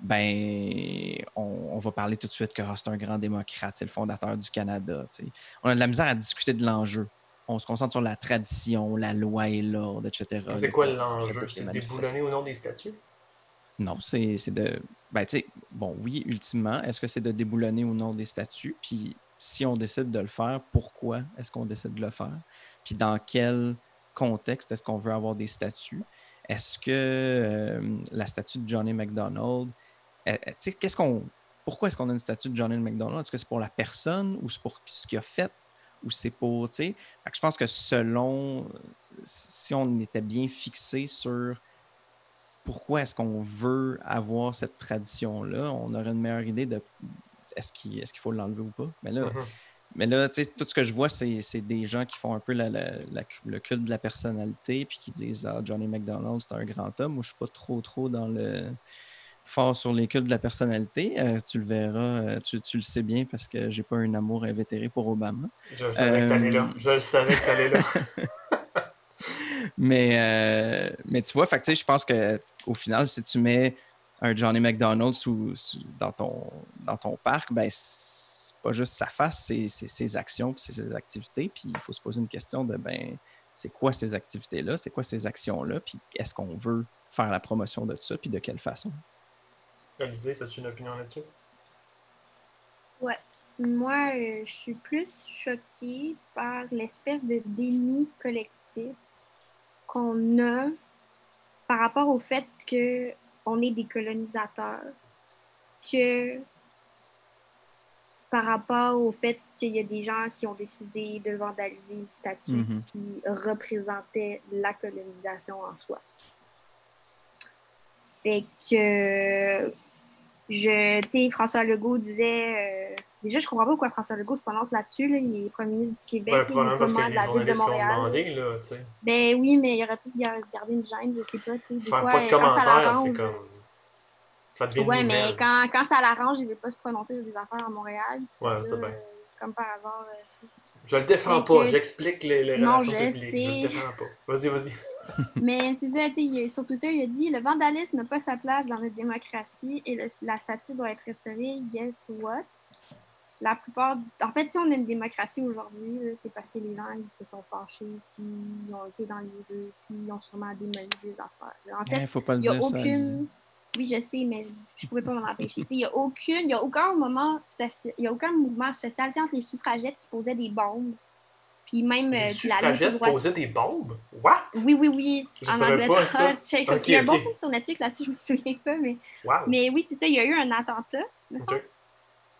[SPEAKER 3] ben, on, on va parler tout de suite que ah, c'est un grand démocrate, c'est le fondateur du Canada. On a de la misère à discuter de l'enjeu. on se concentre sur la tradition, la loi et l'ordre, etc.
[SPEAKER 1] C'est quoi l'enjeu? C'est de déboulonner au nom des statuts?
[SPEAKER 3] Non, c'est de. Ben, tu sais, bon, oui, ultimement, est-ce que c'est de déboulonner au nom des statuts? Puis si on décide de le faire, pourquoi est-ce qu'on décide de le faire? Puis dans quel contexte est-ce qu'on veut avoir des statuts? Est-ce que euh, la statue de Johnny McDonald, euh, tu sais, qu'est-ce qu'on. Pourquoi est-ce qu'on a une statue de Johnny McDonald? Est-ce que c'est pour la personne ou c'est pour ce qu'il a fait? ou c'est pour, tu sais? Je pense que selon, si on était bien fixé sur pourquoi est-ce qu'on veut avoir cette tradition-là, on aurait une meilleure idée de est-ce qu'il est faut l'enlever ou pas. Mais là, mm-hmm. mais là tu tout ce que je vois, c'est des gens qui font un peu le culte de la personnalité, puis qui disent Ah, Johnny McDonald, c'est un grand homme. Moi, je suis pas trop, trop dans le fort sur les cultes de la personnalité. Euh, tu le verras, euh, tu, le sais bien parce que j'ai pas un amour invétéré pour Obama.
[SPEAKER 1] Je le savais que t'allais là. Euh, je le savais que t'allais là.
[SPEAKER 3] mais, mais tu vois, fait, je pense qu'au final, si tu mets un Johnny McDonald sous, dans, ton, dans ton parc, ben, c'est pas juste sa face, c'est ses actions puis ses activités. Puis il faut se poser une question de ben, c'est quoi ces activités-là, c'est quoi ces actions-là, puis est-ce qu'on veut faire la promotion de ça, puis de quelle façon?
[SPEAKER 1] Alizé, as-tu une opinion là-dessus?
[SPEAKER 2] Ouais. Moi, euh, je suis plus choquée par l'espèce de déni collectif qu'on a par rapport au fait qu'on est des colonisateurs, que par rapport au fait qu'il y a des gens qui ont décidé de vandaliser une statue mm-hmm. qui représentait la colonisation en soi. Fait que je, tu sais, François Legault disait. Euh, déjà, je comprends pas pourquoi François Legault se prononce là-dessus. Là. Il est premier ministre du Québec.
[SPEAKER 1] Ouais, probablement parce que les ville de Montréal. Demandé, là, tu sais.
[SPEAKER 2] Ben oui, mais il aurait pu garder une gêne, je sais pas. Tu des
[SPEAKER 1] Faire fois, pas de commentaires, c'est comme. Ça devient
[SPEAKER 2] Ouais, mais quand, quand ça l'arrange, il veut pas se prononcer sur des affaires à Montréal.
[SPEAKER 1] Ouais, c'est bien.
[SPEAKER 2] comme par hasard.
[SPEAKER 1] Euh, je le défends pas, j'explique les, les
[SPEAKER 2] non,
[SPEAKER 1] relations
[SPEAKER 2] je
[SPEAKER 1] publiques.
[SPEAKER 2] Sais.
[SPEAKER 1] Je le défends pas. Vas-y, vas-y.
[SPEAKER 2] Mais c'est ça, sur Twitter, il a dit le vandalisme n'a pas sa place dans notre démocratie et la statue doit être restaurée. Guess what? La plupart. En fait, si on a une démocratie aujourd'hui, c'est parce que les gens ils se sont fâchés, puis ils ont été dans les rues, puis ils ont sûrement démoli des affaires. En fait,
[SPEAKER 3] faut pas il n'y a aucune.
[SPEAKER 2] oui, je sais, mais je ne pouvais pas m'en empêcher. Il n'y a aucune, il y a aucun moment, il y a aucun mouvement social entre les suffragettes qui posaient des bombes puis même
[SPEAKER 1] les euh, suffragettes posaient des bombes? What?
[SPEAKER 2] Oui, oui, oui. Je en Angleterre. il y a un bon film sur Netflix là-dessus, je me souviens pas. Mais, mais oui, c'est ça, il y a eu un attentat.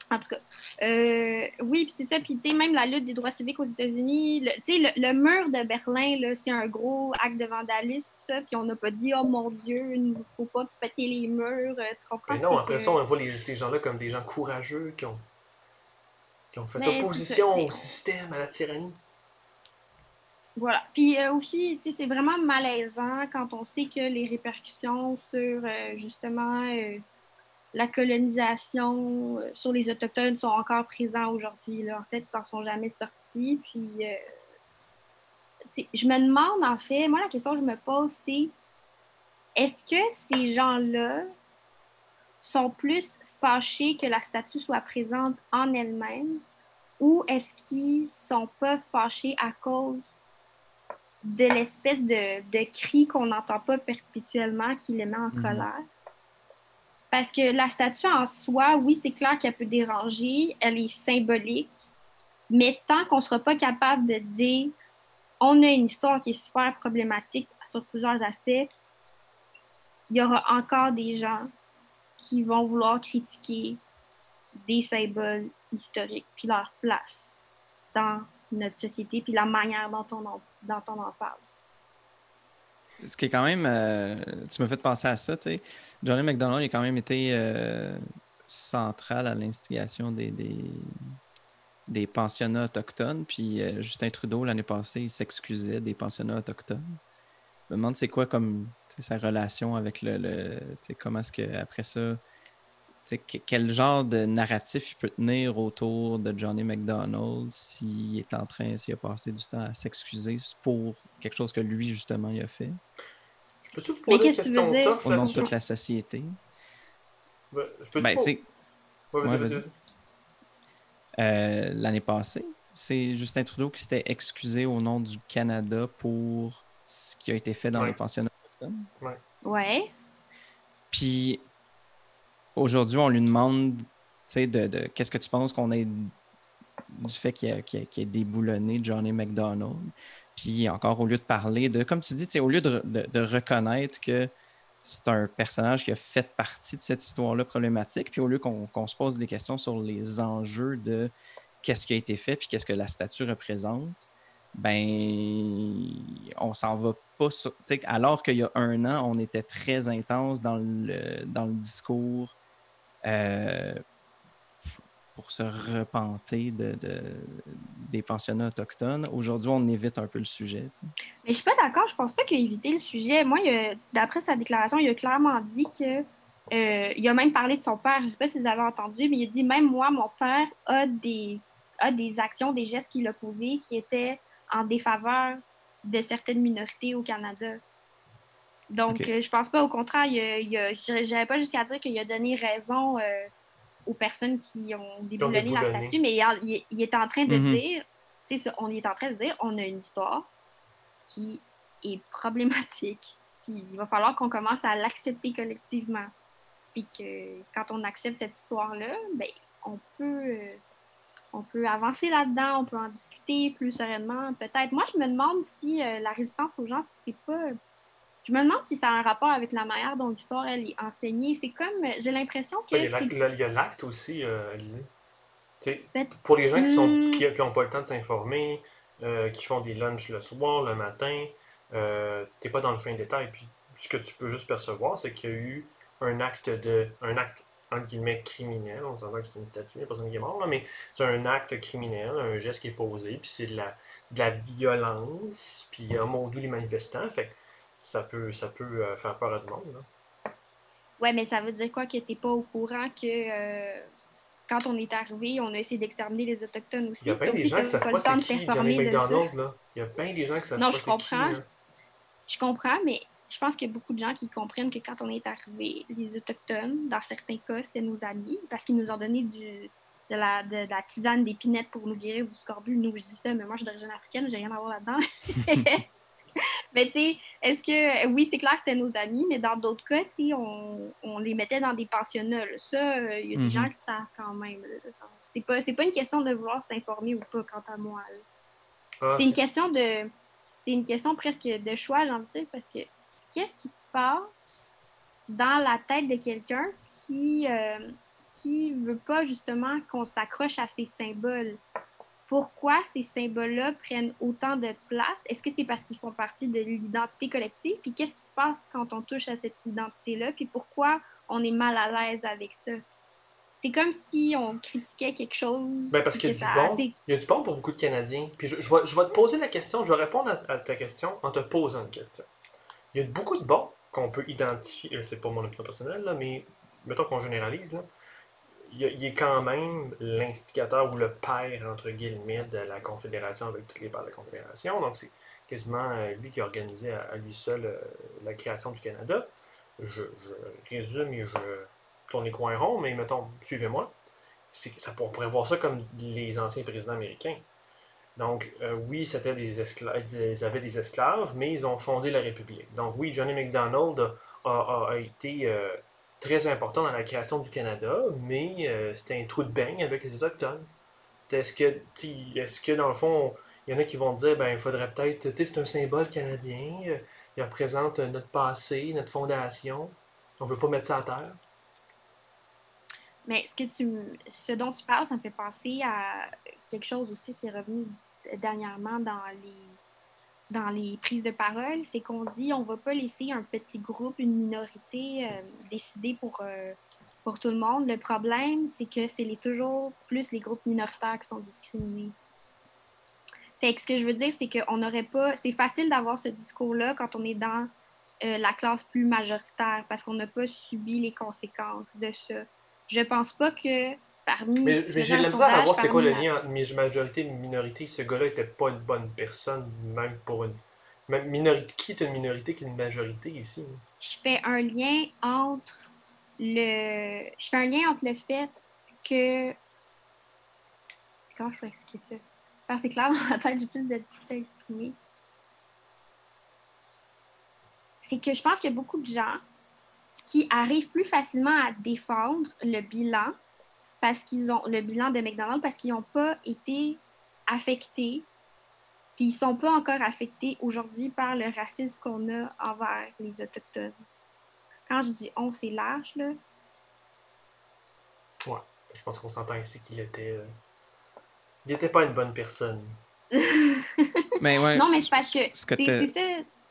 [SPEAKER 2] En tout cas, euh, oui, puis c'est ça. Puis, tu sais, même la lutte des droits civiques aux États-Unis, tu sais, le, mur de Berlin, c'est un gros acte de vandalisme, tout ça. Puis, on n'a pas dit, oh mon Dieu, il ne faut pas péter les murs. Euh, tu comprends?
[SPEAKER 1] Mais non, après ça, on voit ces gens-là comme des gens courageux qui ont, qui ont fait opposition au système, à la tyrannie.
[SPEAKER 2] Voilà. Puis euh, aussi, c'est vraiment malaisant quand on sait que les répercussions sur euh, justement la colonisation sur les Autochtones sont encore présentes aujourd'hui. En fait, ils n'en sont jamais sortis. Puis je me demande en fait, moi la question que je me pose, c'est est-ce que ces gens-là sont plus fâchés que la statue soit présente en elle-même ou est-ce qu'ils sont pas fâchés à cause de l'espèce de, de, cri qu'on n'entend pas perpétuellement qui les met en mhm. colère? Parce que la statue en soi, oui, c'est clair qu'elle peut déranger, elle est symbolique, mais tant qu'on ne sera pas capable de dire on a une histoire qui est super problématique sur plusieurs aspects, il y aura encore des gens qui vont vouloir critiquer des symboles historiques puis leur place dans notre société puis la manière dont on en, dont on en parle.
[SPEAKER 3] Ce qui est quand même. Euh, tu m'as fait penser à ça, tu sais. Johnny McDonald a quand même été euh, central à l'instigation des, des, pensionnats autochtones. Puis euh, Justin Trudeau, l'année passée, il s'excusait des pensionnats autochtones. Je me demande c'est quoi comme sa relation avec le. le comment est-ce qu'après ça quel genre de narratif il peut tenir autour de Johnny McDonald s'il est en train, s'il a passé du temps à s'excuser pour quelque chose que lui, justement, il a fait?
[SPEAKER 1] Je peux-tu vous poser une question
[SPEAKER 3] Au nom de toute la société.
[SPEAKER 1] je peux ben,
[SPEAKER 3] euh, L'année passée, c'est Justin Trudeau qui s'était excusé au nom du Canada pour ce qui a été fait dans
[SPEAKER 1] Ouais.
[SPEAKER 3] les pensionnats autochtones.
[SPEAKER 2] Ouais.
[SPEAKER 3] Puis aujourd'hui, on lui demande, de, qu'est-ce que tu penses qu'on ait du fait qu'il ait déboulonné Johnny McDonald? Puis encore, au lieu de parler de, comme tu dis, au lieu de, reconnaître que c'est un personnage qui a fait partie de cette histoire-là problématique, puis au lieu qu'on se pose des questions sur les enjeux de qu'est-ce qui a été fait, puis qu'est-ce que la statue représente, ben, on s'en va pas sur. Alors qu'il y a un an, on était très intense dans le, dans le discours euh, pour se de- des pensionnats autochtones. Aujourd'hui, on évite un peu le sujet.
[SPEAKER 2] Mais je suis pas d'accord, je pense pas qu'il a évité le sujet. Moi, d'après sa déclaration, il a clairement dit que. euh, il a même parlé de son père, je sais pas si vous avez entendu, mais il a dit même moi, mon père a des, a des actions, des gestes qu'il a posés qui étaient en défaveur de certaines minorités au Canada. Donc, euh, je pense pas, au contraire, il a, il a- j'irais j'irais pas jusqu'à dire qu'il a donné raison euh, aux personnes qui ont déboulonné la statue, mais il, en- il- il est en train de
[SPEAKER 3] Mhm.
[SPEAKER 2] dire, c'est ça, on est en train de dire, on a une histoire qui est problématique. Puis il va falloir qu'on commence à l'accepter collectivement. Puis que quand on accepte cette histoire-là, ben, on peut, euh, on peut avancer là-dedans, on peut en discuter plus sereinement, peut-être. Moi, je me demande si euh, la résistance aux gens, c'est pas. Je me demande si ça a un rapport avec la manière dont l'histoire elle est enseignée. C'est comme, j'ai l'impression que
[SPEAKER 1] Ouais, Il y a l'acte aussi, euh, Alizé.
[SPEAKER 2] Ben,
[SPEAKER 1] pour les gens qui sont
[SPEAKER 2] hmm.
[SPEAKER 1] qui, qui ont pas le temps de s'informer, euh, qui font des lunchs le soir, le matin, euh, t'es pas dans le fin détail. Puis ce que tu peux juste percevoir, c'est qu'il y a eu un acte de. un acte entre guillemets criminel. On s'entend que c'est une statue, il n'y a personne qui est mort, là, mais c'est un acte criminel, un geste qui est posé, puis c'est de la, de la violence, puis il y a mon doux les manifestants. Fait ça peut, ça peut euh, faire peur à tout le monde. là.
[SPEAKER 2] Ouais, mais ça veut dire quoi que t'es pas au courant que euh, quand on est arrivé, on a essayé d'exterminer les Autochtones aussi.
[SPEAKER 1] Il y a bien des gens qui savent
[SPEAKER 2] pas
[SPEAKER 1] c'est qui Johnny. McDonald, là. Il y a bien des gens qui savent
[SPEAKER 2] Non,
[SPEAKER 1] pas
[SPEAKER 2] je
[SPEAKER 1] c'est
[SPEAKER 2] comprends.
[SPEAKER 1] qui. là.
[SPEAKER 2] Je comprends, mais je pense qu'il y a beaucoup de gens qui comprennent que quand on est arrivé, les Autochtones, dans certains cas, c'était nos amis parce qu'ils nous ont donné du, de, la, de, de la tisane d'épinette pour nous guérir du scorbut. Nous, je dis ça, mais moi, je suis d'origine africaine, j'ai rien à voir là-dedans. mais tu sais, est-ce que. Oui, c'est clair que c'était nos amis, mais dans d'autres cas, tu sais, on, on les mettait dans des pensionnats. là. Ça, euh, il y a des gens qui savent quand même. C'est pas, pas une question de vouloir s'informer ou pas, quant à moi.
[SPEAKER 1] Ah,
[SPEAKER 2] C'est une question de. C'est une question presque de choix, j'ai envie de dire, parce que qu'est-ce qui se passe dans la tête de quelqu'un qui euh, qui veut pas justement qu'on s'accroche à ces symboles? Pourquoi ces symboles-là prennent autant de place? Est-ce que c'est parce qu'ils font partie de l'identité collective? Puis qu'est-ce qui se passe quand on touche à cette identité-là? Puis pourquoi on est mal à l'aise avec ça? C'est comme si on critiquait quelque chose.
[SPEAKER 1] Ben, parce qu'il y
[SPEAKER 2] ça-
[SPEAKER 1] bon. y a du bon pour beaucoup de Canadiens. Puis je, je vais, je vais te poser la question, je vais répondre à, à ta question en te posant une question. Il y a beaucoup de bons qu'on peut identifier, euh, c'est pas mon opinion personnelle, là, mais mettons qu'on généralise, là, il, est quand même l'instigateur ou le père, entre guillemets, de la Confédération avec tous les pères de la Confédération. Donc c'est quasiment euh, lui qui a organisé à, lui seul euh, la création du Canada. Je, je résume et je tourne les coins ronds, mais mettons, suivez-moi. Ça, on pourrait voir ça comme les anciens présidents américains. Donc, euh, oui, c'était des esclaves, ils avaient des esclaves, mais ils ont fondé la République. Donc, oui, Johnny McDonald a, été très important dans la création du Canada, mais euh, c'était un trou de beigne avec les Autochtones. Est-ce que, est-ce que, dans le fond, il y en a qui vont dire, ben, il faudrait peut-être, c'est un symbole canadien, il représente notre passé, notre fondation, on veut pas mettre ça à terre.
[SPEAKER 2] Mais ce, que tu, ce dont tu parles, ça me fait penser à quelque chose aussi qui est revenu dernièrement dans les, dans les prises de parole, c'est qu'on dit on va pas laisser un petit groupe, une minorité euh, décider pour, euh, pour tout le monde. Le problème, c'est que c'est les, toujours plus les groupes minoritaires qui sont discriminés. Fait que ce que je veux dire, c'est qu'on n'aurait pas. C'est facile d'avoir ce discours-là quand on est dans euh, la classe plus majoritaire parce qu'on n'a pas subi les conséquences de ça. Je pense pas que parmi.
[SPEAKER 1] Mais, mais j'ai de la misère à voir c'est quoi le lien entre mi- majorité et minorité. Ce gars-là était pas une bonne personne, même pour une. Même minorité. Qui est une minorité qui est une majorité ici? hein?
[SPEAKER 2] Je fais un lien entre le. Je fais un lien entre le fait que. Comment je peux expliquer ça? Parce que c'est clair, dans ma tête, j'ai plus de difficultés à exprimer. C'est que je pense qu'il y a beaucoup de gens qui arrivent plus facilement à défendre le bilan parce qu'ils ont le bilan de McDonald's parce qu'ils n'ont pas été affectés puis ils sont pas encore affectés aujourd'hui par le racisme qu'on a envers les Autochtones. Quand je dis on, c'est large, là.
[SPEAKER 1] Ouais, je pense qu'on s'entend ici qu'il était. euh, Il n'était pas une bonne personne.
[SPEAKER 3] Mais ouais,
[SPEAKER 2] non, mais c'est parce que. c'est ça.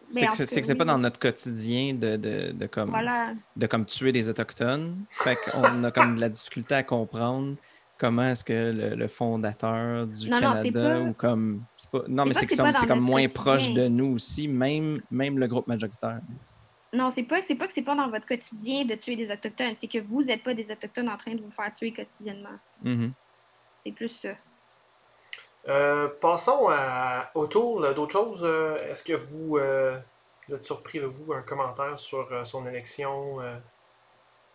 [SPEAKER 3] C'est que c'est pas dans notre quotidien de, de, de comme,
[SPEAKER 2] Voilà.
[SPEAKER 3] de comme tuer des Autochtones. Fait qu'on a comme de la difficulté à comprendre comment est-ce que le, le fondateur du
[SPEAKER 2] Non,
[SPEAKER 3] Canada
[SPEAKER 2] pas-
[SPEAKER 3] ou comme. c'est Pas, non, mais c'est
[SPEAKER 2] que c'est
[SPEAKER 3] comme moins proche de nous aussi, même, même le groupe majoritaire.
[SPEAKER 2] Non, c'est pas, c'est pas que c'est pas dans votre quotidien de tuer des Autochtones. C'est que vous n'êtes pas des Autochtones en train de vous faire tuer quotidiennement.
[SPEAKER 3] Mhm.
[SPEAKER 2] C'est plus ça.
[SPEAKER 1] Euh, passons à, autour d'autres choses. Euh, Est-ce que vous, euh, vous êtes surpris, là, vous, un commentaire sur son élection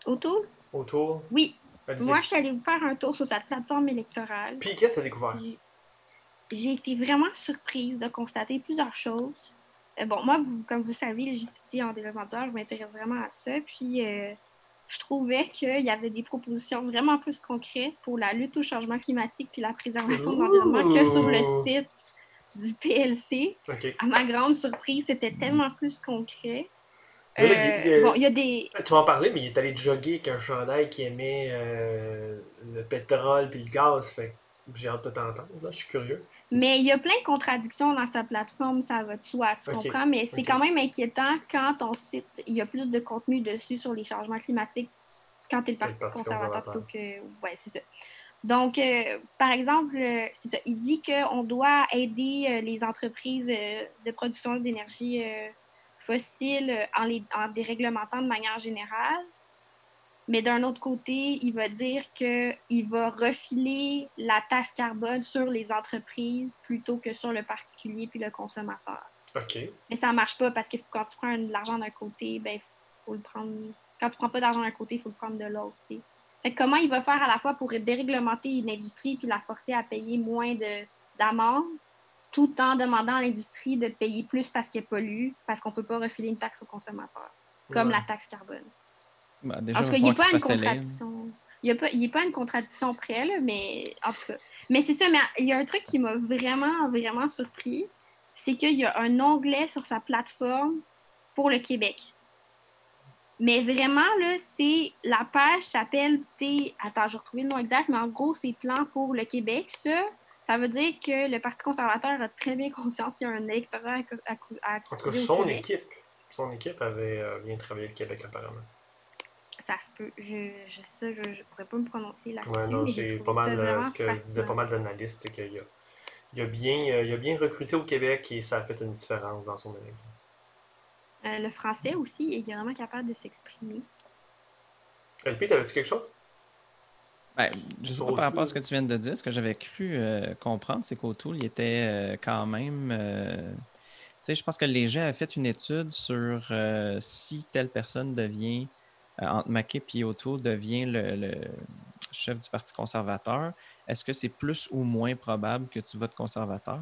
[SPEAKER 2] Autour?
[SPEAKER 1] autour?
[SPEAKER 2] Oui. Moi, je suis allée faire un tour sur sa plateforme électorale.
[SPEAKER 1] Puis qu'est-ce que tu as découvert?
[SPEAKER 2] J'ai- été vraiment surprise de constater plusieurs choses. Bon, moi, vous, comme vous savez, j'étudie en développement je m'intéresse vraiment à ça. Puis, euh, je trouvais qu'il y avait des propositions vraiment plus concrètes pour la lutte au changement climatique puis la préservation de l'environnement que sur le site du PLC. À ma grande surprise, c'était tellement plus concret.
[SPEAKER 1] Là,
[SPEAKER 2] Euh,
[SPEAKER 1] il
[SPEAKER 2] bon, il y a des.
[SPEAKER 1] Tu vas en parler, mais il est allé jogger avec un chandail qui émet euh, le pétrole puis le gaz. Fait j'ai hâte de t'entendre. Là, je suis curieux.
[SPEAKER 2] Mais il y a plein de contradictions dans sa plateforme, ça va de soi, tu comprends? Mais c'est quand même inquiétant quand on cite, il y a plus de contenu dessus sur les changements climatiques quand tu es le Parti
[SPEAKER 1] Parti
[SPEAKER 2] conservateur plutôt que. Ouais, c'est ça. Donc, euh, par exemple, euh, c'est ça, il dit qu'on doit aider euh, les entreprises de production d'énergie fossile en les en déréglementant de manière générale. Mais d'un autre côté, il va dire qu'il va refiler la taxe carbone sur les entreprises plutôt que sur le particulier puis le consommateur.
[SPEAKER 1] OK.
[SPEAKER 2] Mais ça ne marche pas parce que faut- quand tu prends de l'argent d'un côté, ben faut, faut le prendre. Quand tu prends pas d'argent d'un côté, il faut le prendre de l'autre. comment il va faire à la fois pour déréglementer une industrie puis la forcer à payer moins de d'amendes, tout en demandant à l'industrie de payer plus parce qu'elle pollue, parce qu'on peut pas refiler une taxe aux consommateurs, comme
[SPEAKER 1] Ouais.
[SPEAKER 2] la taxe carbone?
[SPEAKER 3] Bah, déjà,
[SPEAKER 2] En tout
[SPEAKER 3] il
[SPEAKER 2] cas, il n'est pas une contradiction. Il n'est pas, pas une contradiction près, là, mais en tout cas. Mais c'est ça, mais il y a un truc qui m'a vraiment, vraiment surpris. C'est qu'il y a un onglet sur sa plateforme pour le Québec. Mais vraiment, là, c'est. La page s'appelle. tu Attends, je vais retrouver le nom exact, mais en gros, c'est plan pour le Québec. Ça, ça veut dire que le Parti conservateur a très bien conscience qu'il y a un électorat à, à, à
[SPEAKER 1] En tout cas, équipe. Son équipe avait euh, bien travaillé le Québec, apparemment.
[SPEAKER 2] Ça se peut. Je, je, ça, je, je pourrais pas me prononcer là-dessus.
[SPEAKER 1] Ouais, non, c'est pas mal euh, ce que disaient pas mal d'analystes, c'est qu'il a, il a, bien, euh, il a bien recruté au Québec et ça a fait une différence dans son élection.
[SPEAKER 2] Euh, le français aussi, il est vraiment capable de s'exprimer.
[SPEAKER 1] LP, t'avais-tu quelque chose?
[SPEAKER 3] Ben, je sais pas par rapport à ce que tu viens de dire, ce que j'avais cru euh, comprendre, c'est qu'Autoul, il était euh, quand même. euh, tu sais, je pense que Léger a fait une étude sur euh, si telle personne devient, euh, entre Mackay et O'Toole, devient le, le chef du Parti conservateur, est-ce que c'est plus ou moins probable que tu votes conservateur?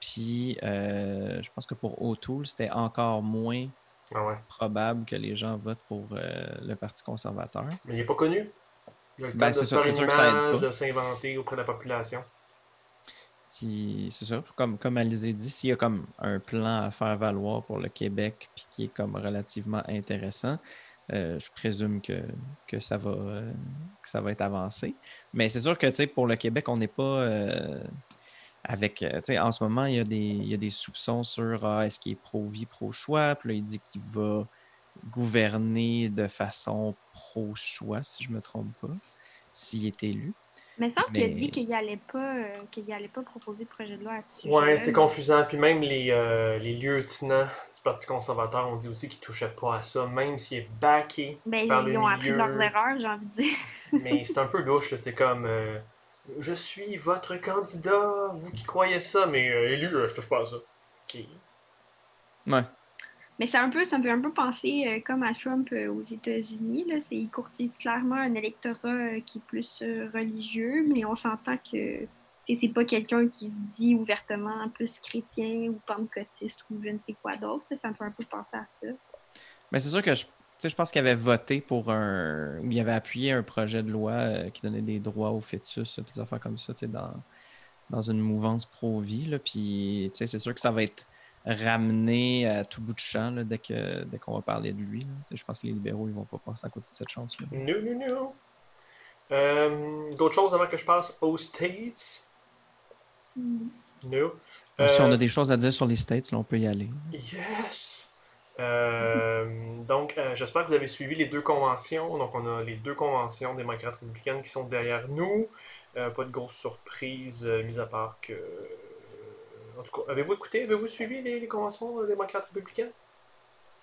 [SPEAKER 3] Puis, euh, je pense que pour O'Toole, c'était encore moins
[SPEAKER 1] Ah ouais.
[SPEAKER 3] probable que les gens votent pour euh, le Parti conservateur.
[SPEAKER 1] Mais il n'est pas connu. Il a le temps
[SPEAKER 3] Ben,
[SPEAKER 1] de
[SPEAKER 3] ça,
[SPEAKER 1] faire une
[SPEAKER 3] sûr
[SPEAKER 1] image, de s'inventer auprès de la population.
[SPEAKER 3] Puis c'est ça, comme, comme Alizé dit, s'il y a comme un plan à faire valoir pour le Québec, puis qui est comme relativement intéressant, euh, je présume que, que, ça va, euh, que ça va être avancé. Mais c'est sûr que tu sais, pour le Québec, on n'est pas euh, avec. tu sais, en ce moment, il y a des, il y a des soupçons sur ah, est-ce qu'il est pro-vie, pro-choix? Puis là, il dit qu'il va gouverner de façon pro-choix, si je ne me trompe pas, s'il est élu.
[SPEAKER 2] Mais ça qu'il a dit qu'il n'allait pas, euh, qu'il allait pas proposer de projet de loi là-dessus.
[SPEAKER 1] Ouais, c'était confusant. Puis même les, euh, les lieutenants Parti conservateur ont dit aussi qu'ils ne touchaient pas à ça, même s'il est backé
[SPEAKER 2] Ben,
[SPEAKER 1] par
[SPEAKER 2] ils
[SPEAKER 1] le
[SPEAKER 2] ont appris de
[SPEAKER 1] milieu.
[SPEAKER 2] leurs erreurs, j'ai envie de dire.
[SPEAKER 1] Mais c'est un peu louche, là. c'est comme euh, Je suis votre candidat, vous qui croyez ça, mais euh, élu, je touche pas à ça. Ok.
[SPEAKER 3] Ouais.
[SPEAKER 2] Mais c'est un peu, ça me fait un peu penser euh, comme à Trump euh, aux États-Unis. Là, c'est, il courtise clairement un électorat euh, qui est plus euh, religieux, mais on s'entend que c'est pas quelqu'un qui se dit ouvertement plus chrétien ou pentecôtiste ou je ne sais quoi d'autre. Ça me fait un peu penser à ça.
[SPEAKER 3] Mais c'est sûr que je, je pense qu'il avait voté pour un. ou il avait appuyé un projet de loi euh, qui donnait des droits aux fœtus, des affaires comme ça, dans, dans une mouvance pro-vie. Puis c'est sûr que ça va être ramené à tout bout de champ dès qu'on dès qu'on va parler de lui. Je pense que les libéraux ils vont pas passer à côté de cette chance-là.
[SPEAKER 1] Non, non, non. Euh, d'autres choses avant que je passe aux States?
[SPEAKER 2] Mm.
[SPEAKER 3] Si on a
[SPEAKER 1] Euh,
[SPEAKER 3] des choses à dire sur les States, là, on peut y aller.
[SPEAKER 1] Yes! Euh, donc, euh, j'espère que vous avez suivi les deux conventions. Donc, on a les deux conventions démocrates républicaines qui sont derrière nous. Euh, pas de grosse surprise, euh, mis à part que. En tout cas, avez-vous écouté, avez-vous suivi les, les conventions démocrates républicaines?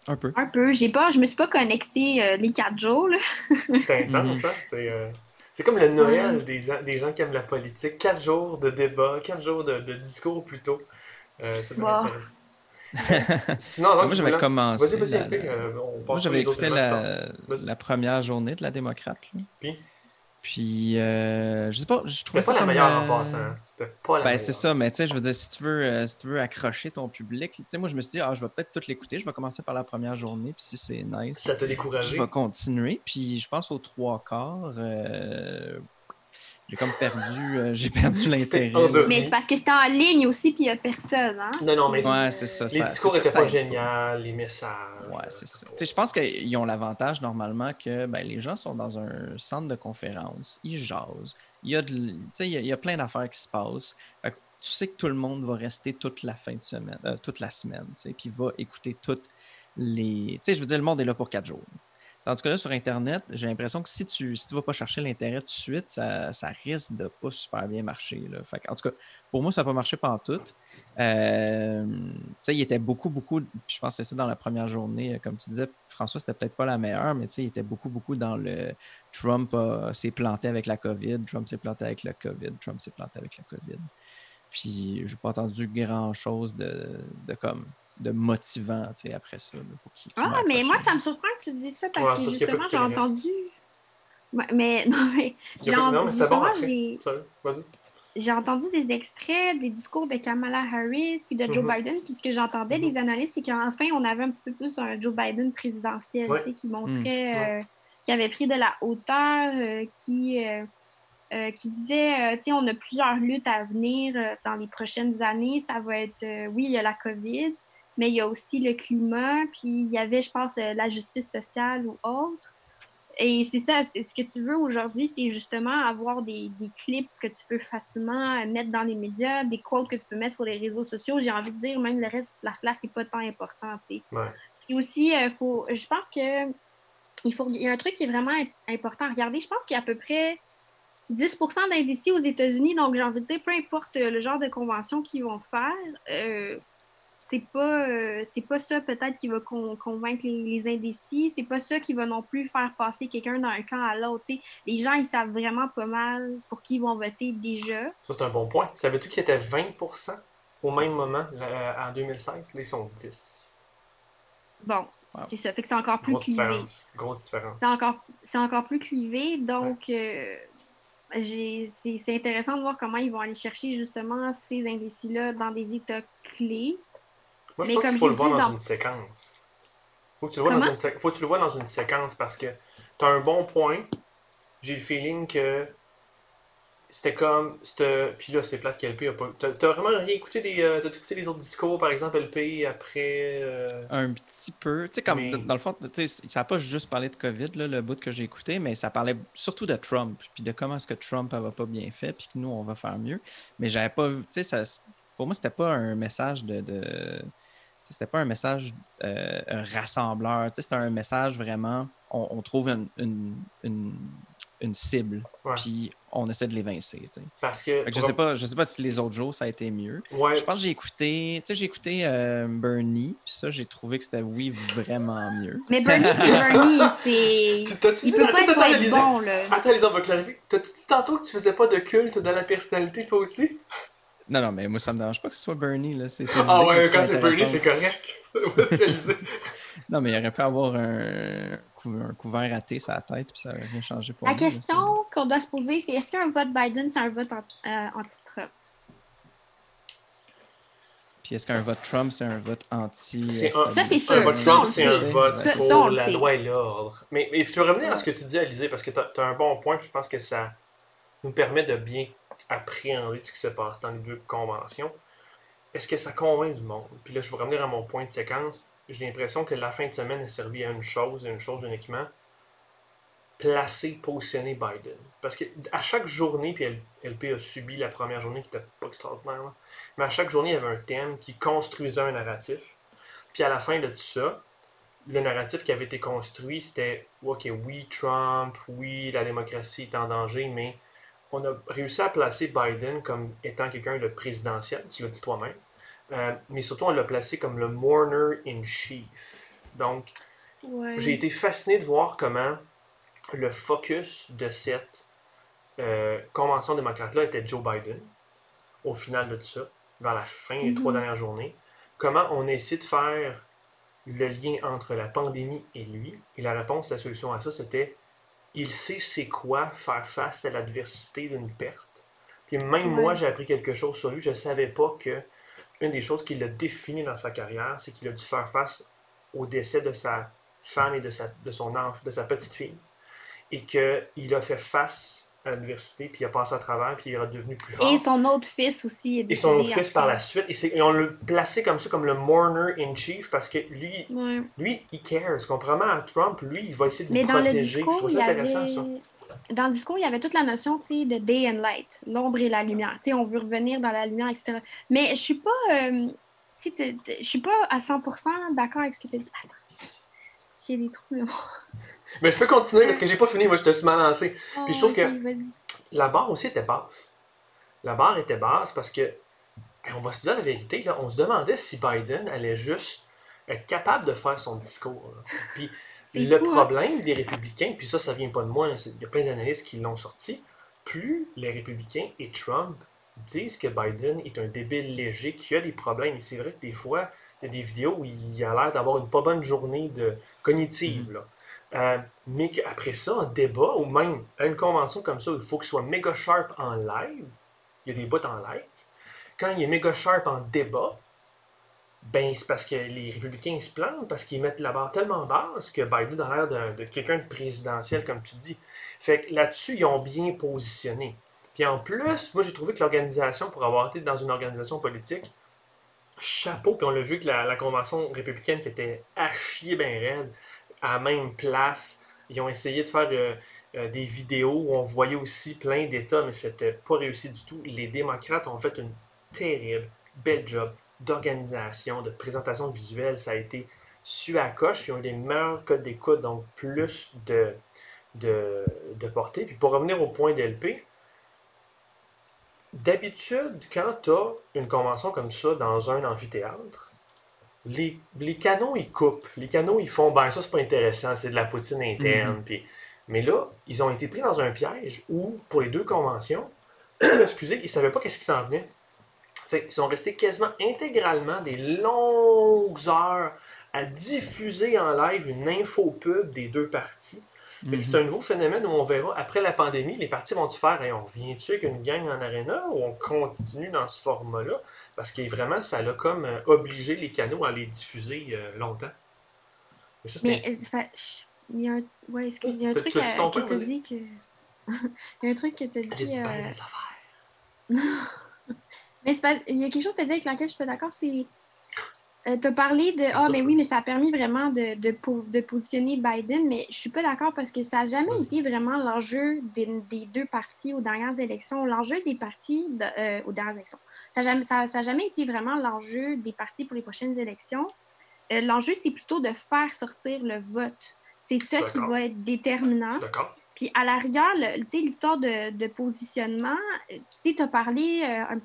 [SPEAKER 3] Un peu.
[SPEAKER 2] Un peu. J'ai pas, je me suis pas connectée euh, les quatre jours. Là.
[SPEAKER 1] C'est intense, hein? C'est, euh, c'est comme le Noël des, gens, des gens qui aiment la politique. Quatre jours de débat, quatre jours de, de discours plutôt. Euh,
[SPEAKER 2] Wow.
[SPEAKER 1] intéressant. Sinon, avant
[SPEAKER 3] Moi,
[SPEAKER 1] que je
[SPEAKER 3] j'avais commencé.
[SPEAKER 1] Vas-y, vas-y,
[SPEAKER 3] la-
[SPEAKER 1] LP,
[SPEAKER 3] la-
[SPEAKER 1] euh, on passe
[SPEAKER 3] Moi,
[SPEAKER 1] sur
[SPEAKER 3] j'avais
[SPEAKER 1] les autres
[SPEAKER 3] écouté la, la première journée de la démocrate.
[SPEAKER 1] Puis?
[SPEAKER 3] Puis, euh, je sais pas, je trouvais ça
[SPEAKER 1] pas la meilleure en
[SPEAKER 3] euh,
[SPEAKER 1] passant. hein. C'était pas la
[SPEAKER 3] Ben, c'est ça, mais tu sais, je veux dire, si tu veux, euh, si tu veux accrocher ton public, tu sais, moi, je me suis dit, ah, je vais peut-être tout l'écouter, je vais commencer par la première journée, puis si c'est nice,
[SPEAKER 1] Ça t'a
[SPEAKER 3] je
[SPEAKER 1] découragé?
[SPEAKER 3] vais continuer. Puis, je pense aux trois quarts, euh, j'ai comme perdu, euh, j'ai perdu l'intérêt.
[SPEAKER 2] Mais c'est parce que c'était en ligne aussi, puis il y a personne. Hein?
[SPEAKER 1] Non, non, mais
[SPEAKER 3] Ouais, c'est ça.
[SPEAKER 1] les
[SPEAKER 3] ça-
[SPEAKER 1] discours
[SPEAKER 3] c'est sûr
[SPEAKER 1] étaient
[SPEAKER 3] que
[SPEAKER 1] pas géniaux, les messages.
[SPEAKER 3] Ouais,
[SPEAKER 1] euh,
[SPEAKER 3] c'est ça.
[SPEAKER 1] pas-
[SPEAKER 3] Tu sais, je pense qu'ils ont l'avantage normalement que ben, les gens sont dans un centre de conférence, ils jasent, il y a, de il y a, il y a plein d'affaires qui se passent. Fait que tu sais que tout le monde va rester toute la fin de semaine, euh, toute la semaine, tu sais, puis va écouter toutes les. Tu sais, je veux dire, le monde est là pour quatre jours. Tandis que là, sur Internet, j'ai l'impression que si tu ne si vas pas chercher l'intérêt tout de suite, ça, ça risque de pas super bien marcher. Là. En tout cas, pour moi, ça n'a pas marché pendant tout. Euh, il était beaucoup, beaucoup, je pense que c'est ça dans la première journée, euh, comme tu disais, François, c'était peut-être pas la meilleure, mais il était beaucoup, beaucoup dans le Trump s'est planté avec la COVID, Trump s'est planté avec la COVID, Trump s'est planté avec la COVID. Puis, j'ai pas entendu grand-chose de, de comme de motivant, tu sais, après ça. là, pour
[SPEAKER 2] Ah, mais moi, ça me surprend que tu dises ça parce
[SPEAKER 1] Ouais,
[SPEAKER 2] que justement, j'ai entendu. Ouais, mais non, mais, j'ai
[SPEAKER 1] pas-
[SPEAKER 2] en-
[SPEAKER 1] non, mais c'était bon
[SPEAKER 2] justement,
[SPEAKER 1] après.
[SPEAKER 2] j'ai
[SPEAKER 1] Salut, Vas-y.
[SPEAKER 2] j'ai entendu des extraits des discours de Kamala Harris puis de Joe
[SPEAKER 1] Mhm.
[SPEAKER 2] Biden. Puis ce que j'entendais
[SPEAKER 1] Mhm.
[SPEAKER 2] des analystes, c'est qu'enfin, on avait un petit peu plus un Joe Biden présidentiel,
[SPEAKER 1] Ouais.
[SPEAKER 2] tu sais, qui montrait,
[SPEAKER 1] Mhm. Ouais.
[SPEAKER 2] euh, qui avait pris de la hauteur, euh, qui, euh, euh, qui disait, euh, tu sais, on a plusieurs luttes à venir euh, dans les prochaines années. Ça va être, euh, oui, il y a la COVID, mais il y a aussi le climat, puis il y avait, je pense, euh, la justice sociale ou autre. Et c'est ça, c'est ce que tu veux aujourd'hui, c'est justement avoir des, des clips que tu peux facilement euh, mettre dans les médias, des quotes que tu peux mettre sur les réseaux sociaux. J'ai envie de dire, même le reste du flafla, c'est pas tant important, tu sais.
[SPEAKER 1] Ouais.
[SPEAKER 2] Puis aussi, euh, faut, je pense que il, faut, il y a un truc qui est vraiment im- important à regarder. Je pense qu'il y a à peu près 10% d'indécis aux États-Unis. Donc, j'ai envie de dire, peu importe le genre de convention qu'ils vont faire, euh, c'est pas, euh, c'est pas ça peut-être qui va con- convaincre les, les indécis. C'est pas ça qui va non plus faire passer quelqu'un d'un camp à l'autre. tu sais. Les gens, ils savent vraiment pas mal pour qui ils vont voter déjà.
[SPEAKER 1] Ça, c'est un bon point. Savais-tu qu'il était 20% au même moment là, en 2016? Là, ils sont 10.
[SPEAKER 2] Bon,
[SPEAKER 3] Wow.
[SPEAKER 2] c'est ça. Fait que c'est encore plus
[SPEAKER 1] Grosse
[SPEAKER 2] clivé.
[SPEAKER 1] différence. Grosse différence.
[SPEAKER 2] C'est encore, c'est encore plus clivé. Donc, euh, j'ai- c'est c'est intéressant de voir comment ils vont aller chercher justement ces indécis-là dans des états clés.
[SPEAKER 1] Moi, je
[SPEAKER 2] Mais
[SPEAKER 1] pense qu'il faut le voir dans
[SPEAKER 2] dans-
[SPEAKER 1] une séquence. Faut que tu le vois dans une sé- faut que tu le vois dans une séquence parce que tu as un bon point. J'ai le feeling que c'était comme. c'était- Puis là, c'est plate qu'LP a pas. T'as vraiment rien écouté des. euh, T'as écouté les autres discours, par exemple, LP après. euh,
[SPEAKER 3] Un petit peu. Tu sais, comme
[SPEAKER 1] Mais-
[SPEAKER 3] dans- le fond, tu sais, ça n'a pas juste parlé de COVID, là, le bout que j'ai écouté, mais ça parlait surtout de Trump, puis de comment est-ce que Trump va pas bien fait, puis que nous, on va faire mieux. Mais j'avais pas vu, tu sais, ça- pour moi, c'était pas un message de. C'était pas un message euh, un rassembleur. tu sais, C'était un message vraiment. On, on trouve une, une, une- une cible, puis on essaie de l'évincer.
[SPEAKER 1] Parce que.
[SPEAKER 3] Fait que Je sais pas, je sais pas si les autres jours ça a été mieux.
[SPEAKER 1] Ouais.
[SPEAKER 3] Je pense que j'ai écouté, tu sais, j'ai écouté euh, Bernie, puis ça, j'ai trouvé que c'était, oui, vraiment mieux.
[SPEAKER 2] Mais Bernie, c'est Bernie. c'est... Il
[SPEAKER 1] dit-
[SPEAKER 2] peut
[SPEAKER 1] attends,
[SPEAKER 2] pas être, pas bon, là.
[SPEAKER 1] Attends, les on va clarifier. T'as-tu dit tantôt que tu faisais pas de culte dans la personnalité, toi aussi?
[SPEAKER 3] Non, non, mais moi, ça me dérange pas que ce soit Bernie, là. C'est,
[SPEAKER 1] Ah ouais, quand c'est Bernie, c'est correct.
[SPEAKER 3] Non, mais il aurait pu avoir un, un couvert raté sur la tête, puis ça n'aurait rien changé pour
[SPEAKER 2] La
[SPEAKER 3] lui,
[SPEAKER 2] question qu'on doit se poser, c'est est-ce qu'un vote Biden, c'est un vote euh, anti-Trump?
[SPEAKER 3] Puis est-ce qu'un vote Trump, c'est un vote anti.
[SPEAKER 1] C'est
[SPEAKER 3] euh,
[SPEAKER 1] un,
[SPEAKER 2] Ça, c'est
[SPEAKER 1] un
[SPEAKER 2] sûr.
[SPEAKER 1] vote
[SPEAKER 2] Ça,
[SPEAKER 1] Trump, c'est un vote
[SPEAKER 2] Ça-
[SPEAKER 1] pour
[SPEAKER 2] ça,
[SPEAKER 1] la loi et l'ordre. Mais, mais je veux revenir à ce que tu dis, Alizé, parce que tu as, un bon point, puis je pense que ça nous permet de bien appréhender ce qui se passe dans les deux conventions. Est-ce que ça convainc du monde? Puis là, je vais revenir à mon point de séquence. J'ai l'impression que la fin de semaine a servi à une chose, et une chose uniquement, placer, positionner Biden. Parce que chaque journée, puis LP a subi la première journée qui n'était pas extraordinaire, mais à chaque journée, il y avait un thème qui construisait un narratif. Puis à la fin de tout ça, le narratif qui avait été construit, c'était OK, oui, Trump, oui, la démocratie est en danger, mais on a réussi à placer Biden comme étant quelqu'un de présidentiel, tu l'as dit toi-même. Euh, mais surtout, on l'a placé comme le mourner in chief. Donc,
[SPEAKER 2] Ouais.
[SPEAKER 1] j'ai été fasciné de voir comment le focus de cette euh, convention démocrate-là était Joe Biden, au final de tout ça, vers la fin des trois
[SPEAKER 2] Mhm.
[SPEAKER 1] dernières journées. Comment on a essayé de faire le lien entre la pandémie et lui? Et la réponse, la solution à ça, c'était il sait c'est quoi faire face à l'adversité d'une perte. Puis même moi, j'ai appris quelque chose sur lui. Je ne savais pas que une des choses qui l'a défini dans sa carrière, c'est qu'il a dû faire face au décès de sa femme et de sa, de son enfant, de sa petite fille. Et qu'il a fait face à l'adversité, puis il a passé à travers, puis il est devenu plus fort.
[SPEAKER 2] Et son autre fils aussi. Est
[SPEAKER 1] Et son autre fils par la suite. Et, et on l'a placé comme ça, comme le mourner in chief, parce que lui,
[SPEAKER 2] Ouais.
[SPEAKER 1] lui, il cares. Contrairement à Trump, lui, il va essayer de
[SPEAKER 2] Mais
[SPEAKER 1] vous
[SPEAKER 2] dans le
[SPEAKER 1] protéger. Je
[SPEAKER 2] discours,
[SPEAKER 1] trouve
[SPEAKER 2] il y
[SPEAKER 1] ça
[SPEAKER 2] avait...
[SPEAKER 1] intéressant, ça.
[SPEAKER 2] Dans le discours, il y avait toute la notion de day and light, l'ombre et la lumière. Tu sais, on veut revenir dans la lumière, etc. Mais je suis pas, euh, je suis pas à 100% d'accord avec ce que tu as dit. Attends, des trous. là.
[SPEAKER 1] Mais je peux continuer parce que j'ai pas fini. Moi, je te suis mal lancé. Puis je trouve que-. La barre aussi était basse. La barre était basse parce que, on va se dire la vérité, là, on se demandait si Biden allait juste être capable de faire son discours. là. Puis le
[SPEAKER 2] fou, hein?
[SPEAKER 1] problème des républicains, puis ça, ça vient pas de moi, il y a plein d'analystes qui l'ont sorti, plus les républicains et Trump disent que Biden est un débile léger, qui a des problèmes, et c'est vrai que des fois, il y a des vidéos où il a l'air d'avoir une pas bonne journée de cognitive, là. Euh, mais qu'après ça, en débat, ou même à une convention comme ça, où il faut qu'il soit méga sharp en live, il y a des bouts en live, quand il est méga sharp en débat, ben c'est parce que les républicains se plantent, parce qu'ils mettent la barre tellement basse que Biden a l'air de, de quelqu'un de présidentiel, comme tu dis. Fait que là-dessus, ils ont bien positionné. Puis en plus, moi j'ai trouvé que l'organisation, pour avoir été dans une organisation politique, chapeau, puis on l'a vu que la, la convention républicaine qui était à chier bien raide, à même place. Ils ont essayé de faire euh, euh, des vidéos où on voyait aussi plein d'États, mais c'était pas réussi du tout. Les démocrates ont fait une terrible, belle job d'organisation, de présentation visuelle. Ça a été su à coche. Ils ont eu les meilleurs codes d'écoute, donc plus de, de, de portée. Puis pour revenir au point d'LP, d'habitude, quand tu as une convention comme ça dans un amphithéâtre, les, les canaux, ils coupent. Les canaux, ils font, ben ça, c'est pas intéressant, c'est de la poutine interne. puis- mais là, ils ont été pris dans un piège où, pour les deux conventions, excusez, ils savaient pas qu'est-ce qui s'en venait. Fait qu'ils sont restés quasiment intégralement des longues heures à diffuser en live une info pub des deux parties. C'est un nouveau phénomène où on verra après la pandémie, les parties vont-tu faire Hey, on revient-tu avec une gang en arena ou on continue dans ce format-là? Parce que vraiment, ça a comme euh, obligé les canaux à les diffuser euh, longtemps. Mais ça,
[SPEAKER 2] Mais euh, c'est pas- ch- il y a un, ouais, excuse, il y a un
[SPEAKER 1] T'as-
[SPEAKER 2] truc
[SPEAKER 1] t'as dit
[SPEAKER 2] euh, que
[SPEAKER 1] point,
[SPEAKER 2] tu as
[SPEAKER 1] vas-y.
[SPEAKER 2] dit que. il y a un truc que tu as
[SPEAKER 1] J'ai
[SPEAKER 2] dit.
[SPEAKER 1] dit
[SPEAKER 2] euh,
[SPEAKER 1] ben des affaires.
[SPEAKER 2] Mais c'est pas- il y a quelque chose que tu as dit avec laquelle je suis pas d'accord, c'est. Tu as parlé de Ah,
[SPEAKER 1] ça,
[SPEAKER 2] mais oui, mais ça a permis vraiment de, de, de positionner Biden, mais je suis pas d'accord parce que ça n'a jamais été vraiment l'enjeu des, des deux partis aux dernières élections. L'enjeu des partis de- euh, aux dernières élections. Ça n'a jamais, ça, ça jamais été vraiment l'enjeu des partis pour les prochaines élections. Euh, l'enjeu, c'est plutôt de faire sortir le vote. C'est ça qui va être déterminant.
[SPEAKER 1] D'accord.
[SPEAKER 2] Puis à la rigueur, le- tu sais, l'histoire de, de positionnement, euh, tu sais, as parlé euh, un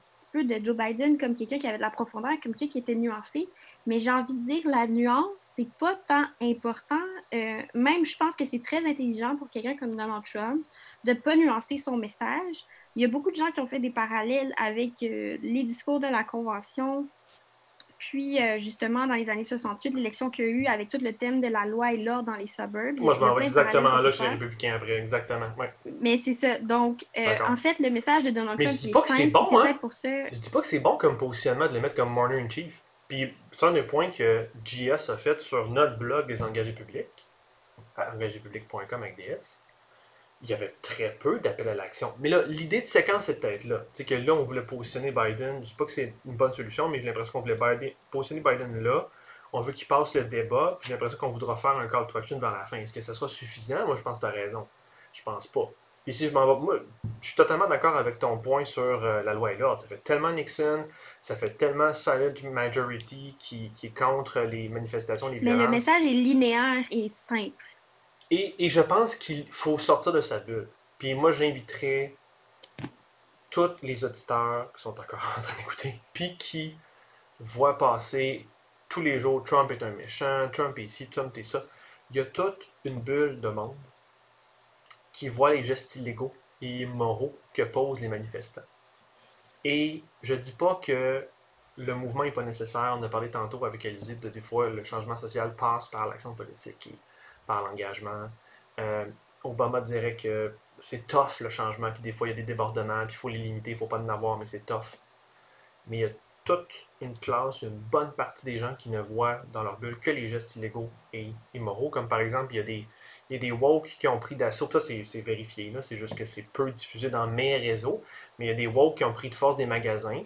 [SPEAKER 2] de Joe Biden comme quelqu'un qui avait de la profondeur, comme quelqu'un qui était nuancé, mais j'ai envie de dire la nuance, c'est pas tant important. Euh, même, je pense que c'est très intelligent pour quelqu'un comme Donald Trump de pas nuancer son message. Il y a beaucoup de gens qui ont fait des parallèles avec euh, les discours de la Convention depuis euh, justement dans les années 68, l'élection qu'il y a eu avec tout le thème de la loi et l'ordre dans les suburbs.
[SPEAKER 1] Moi, je m'en vais exactement là chez les républicains après, exactement. Ouais.
[SPEAKER 2] Mais c'est ça. Donc, euh, en fait, le message de Donald Trump
[SPEAKER 1] je dis
[SPEAKER 2] il
[SPEAKER 1] pas
[SPEAKER 2] est
[SPEAKER 1] que c'est
[SPEAKER 2] simple,
[SPEAKER 1] bon,
[SPEAKER 2] puis
[SPEAKER 1] hein.
[SPEAKER 2] peut-être pour ça.
[SPEAKER 1] Je dis pas que c'est bon comme positionnement de les mettre comme Morning in Chief. Puis, c'est un des points que JS a fait sur notre blog des engagés publics, engagéspublics.com avec DS. Il y avait très peu d'appels à l'action. Mais là, l'idée de séquence est peut-être là. Tu sais que là, on voulait positionner Biden. Je dis pas que c'est une bonne solution, mais j'ai l'impression qu'on voulait Biden- positionner Biden là. On veut qu'il passe le débat. Puis j'ai l'impression qu'on voudra faire un call to action vers la fin. Est-ce que ça sera suffisant? Moi, je pense que tu as raison. Je pense pas. Puis si je m'en vais, moi, je suis totalement d'accord avec ton point sur euh, la loi et l'ordre. Ça fait tellement Nixon, ça fait tellement solid majority qui, qui est contre les manifestations, les
[SPEAKER 2] Mais
[SPEAKER 1] violences.
[SPEAKER 2] le message est linéaire et simple.
[SPEAKER 1] Et, je pense qu'il faut sortir de sa bulle. Puis moi, j'inviterais tous les auditeurs qui sont encore en train d'écouter, puis qui voient passer tous les jours Trump est un méchant, Trump est ici, Trump est ça. Il y a toute une bulle de monde qui voit les gestes illégaux et immoraux que posent les manifestants. Et je dis pas que le mouvement n'est pas nécessaire. On a parlé tantôt avec Alizé de des fois le changement social passe par l'action politique par l'engagement. Euh, Obama dirait que c'est tough le changement, puis des fois il y a des débordements, puis il faut les limiter, il ne faut pas en avoir, mais c'est tough. Mais il y a toute une classe, une bonne partie des gens qui ne voient dans leur bulle que les gestes illégaux et immoraux, comme par exemple, il y a des, il y a des woke qui ont pris d'assaut, ça c'est vérifié, c'est juste que c'est peu diffusé dans mes réseaux, mais il y a des woke qui ont pris de force des magasins,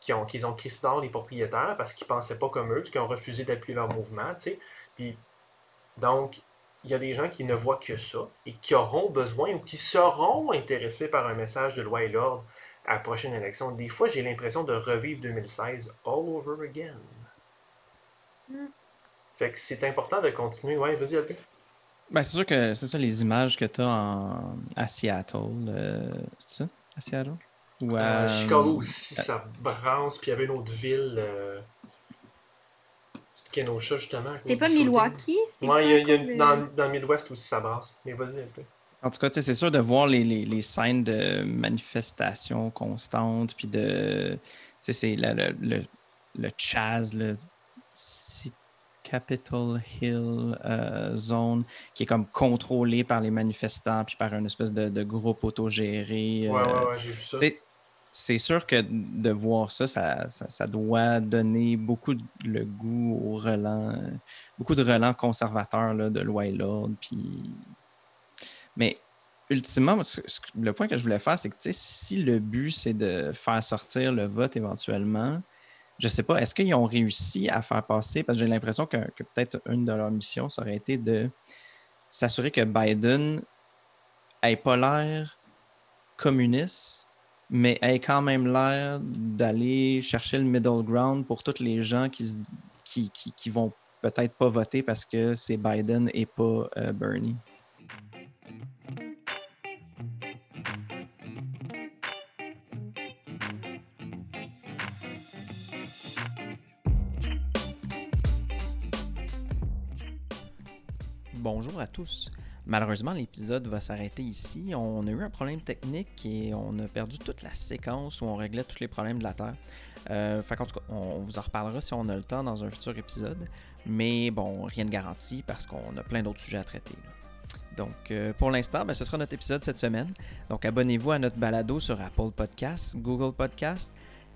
[SPEAKER 1] qui ont, qui ont les propriétaires parce qu'ils ne pensaient pas comme eux, qu'ils ont refusé d'appuyer leur mouvement, tu sais. Donc, il y a des gens qui ne voient que ça et qui auront besoin ou qui seront intéressés par un message de loi et l'ordre à la prochaine élection. Des fois, j'ai l'impression de revivre 2016 all over again.
[SPEAKER 2] Mm.
[SPEAKER 1] Fait que c'est important de continuer. Ouais, vas-y, LP.
[SPEAKER 3] Ben, c'est sûr que c'est ça, les images que tu as à Seattle. euh, c'est ça? À Seattle? Ou à,
[SPEAKER 1] Euh, Chicago aussi, ça brasse. Puis il y avait une autre ville. Euh... Kenosha, justement.
[SPEAKER 2] C'était pas. Milwaukee?
[SPEAKER 1] Ouais, il y a, y a-
[SPEAKER 2] cause de-
[SPEAKER 1] dans, dans le Midwest aussi, ça brasse. Mais vas-y, LP.
[SPEAKER 3] En tout cas, c'est sûr de voir les, les, les scènes de manifestations constantes, puis de. Tu sais, c'est le, le, le Chaz, le Capitol Hill euh, Zone, qui est comme contrôlé par les manifestants, puis par une espèce de, de groupe autogéré.
[SPEAKER 1] Ouais,
[SPEAKER 3] euh,
[SPEAKER 1] ouais, ouais, j'ai vu ça.
[SPEAKER 3] C'est sûr que de voir ça, ça, doit donner beaucoup de- le goût au relent, beaucoup de relents conservateurs là, de loi et l'ordre. Mais ultimement, le point que je voulais faire, c'est que si le but c'est de faire sortir le vote éventuellement, je sais pas, est-ce qu'ils ont réussi à faire passer, parce que j'ai l'impression que, que peut-être une de leurs missions, ça aurait été de s'assurer que Biden ait pas l'air communiste, mais ait quand même l'air d'aller chercher le middle ground pour tous les gens qui, qui, qui vont peut-être pas voter parce que c'est Biden et pas euh, Bernie. Bonjour à tous. Malheureusement, l'épisode va s'arrêter ici. On a eu un problème technique et on a perdu toute la séquence où on réglait tous les problèmes de la Terre. Euh, qu'en tout cas, on vous en reparlera si on a le temps dans un futur épisode. Mais bon, rien de garanti parce qu'on a plein d'autres sujets à traiter. Donc, euh, pour l'instant, ben, ce sera notre épisode cette semaine. Donc, abonnez-vous à notre balado sur Apple Podcasts, Google Podcasts,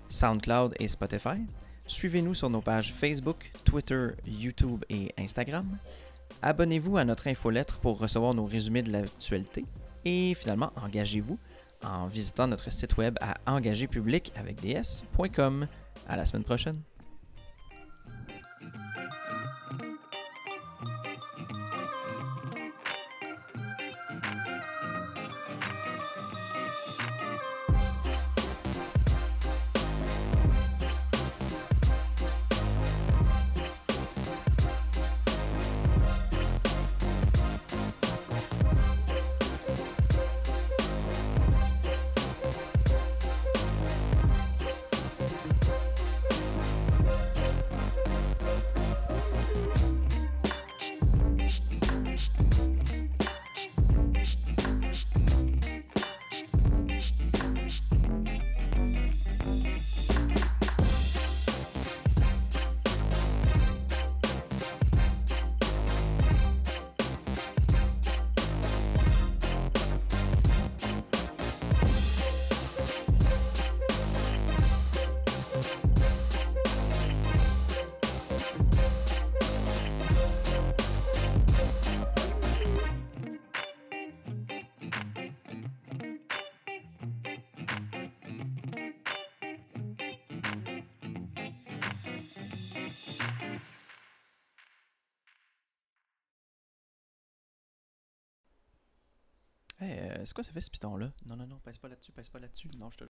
[SPEAKER 3] SoundCloud et Spotify. Suivez-nous sur nos pages Facebook, Twitter, YouTube et Instagram. Abonnez-vous à notre infolettre pour recevoir nos résumés de l'actualité. Et finalement, engagez-vous en visitant notre site web à engagerpublic avec ds.com. À la semaine prochaine. C'est quoi ça fait ce piton-là? Non, non, non, pèse pas là-dessus, pèse pas là-dessus. Non, je te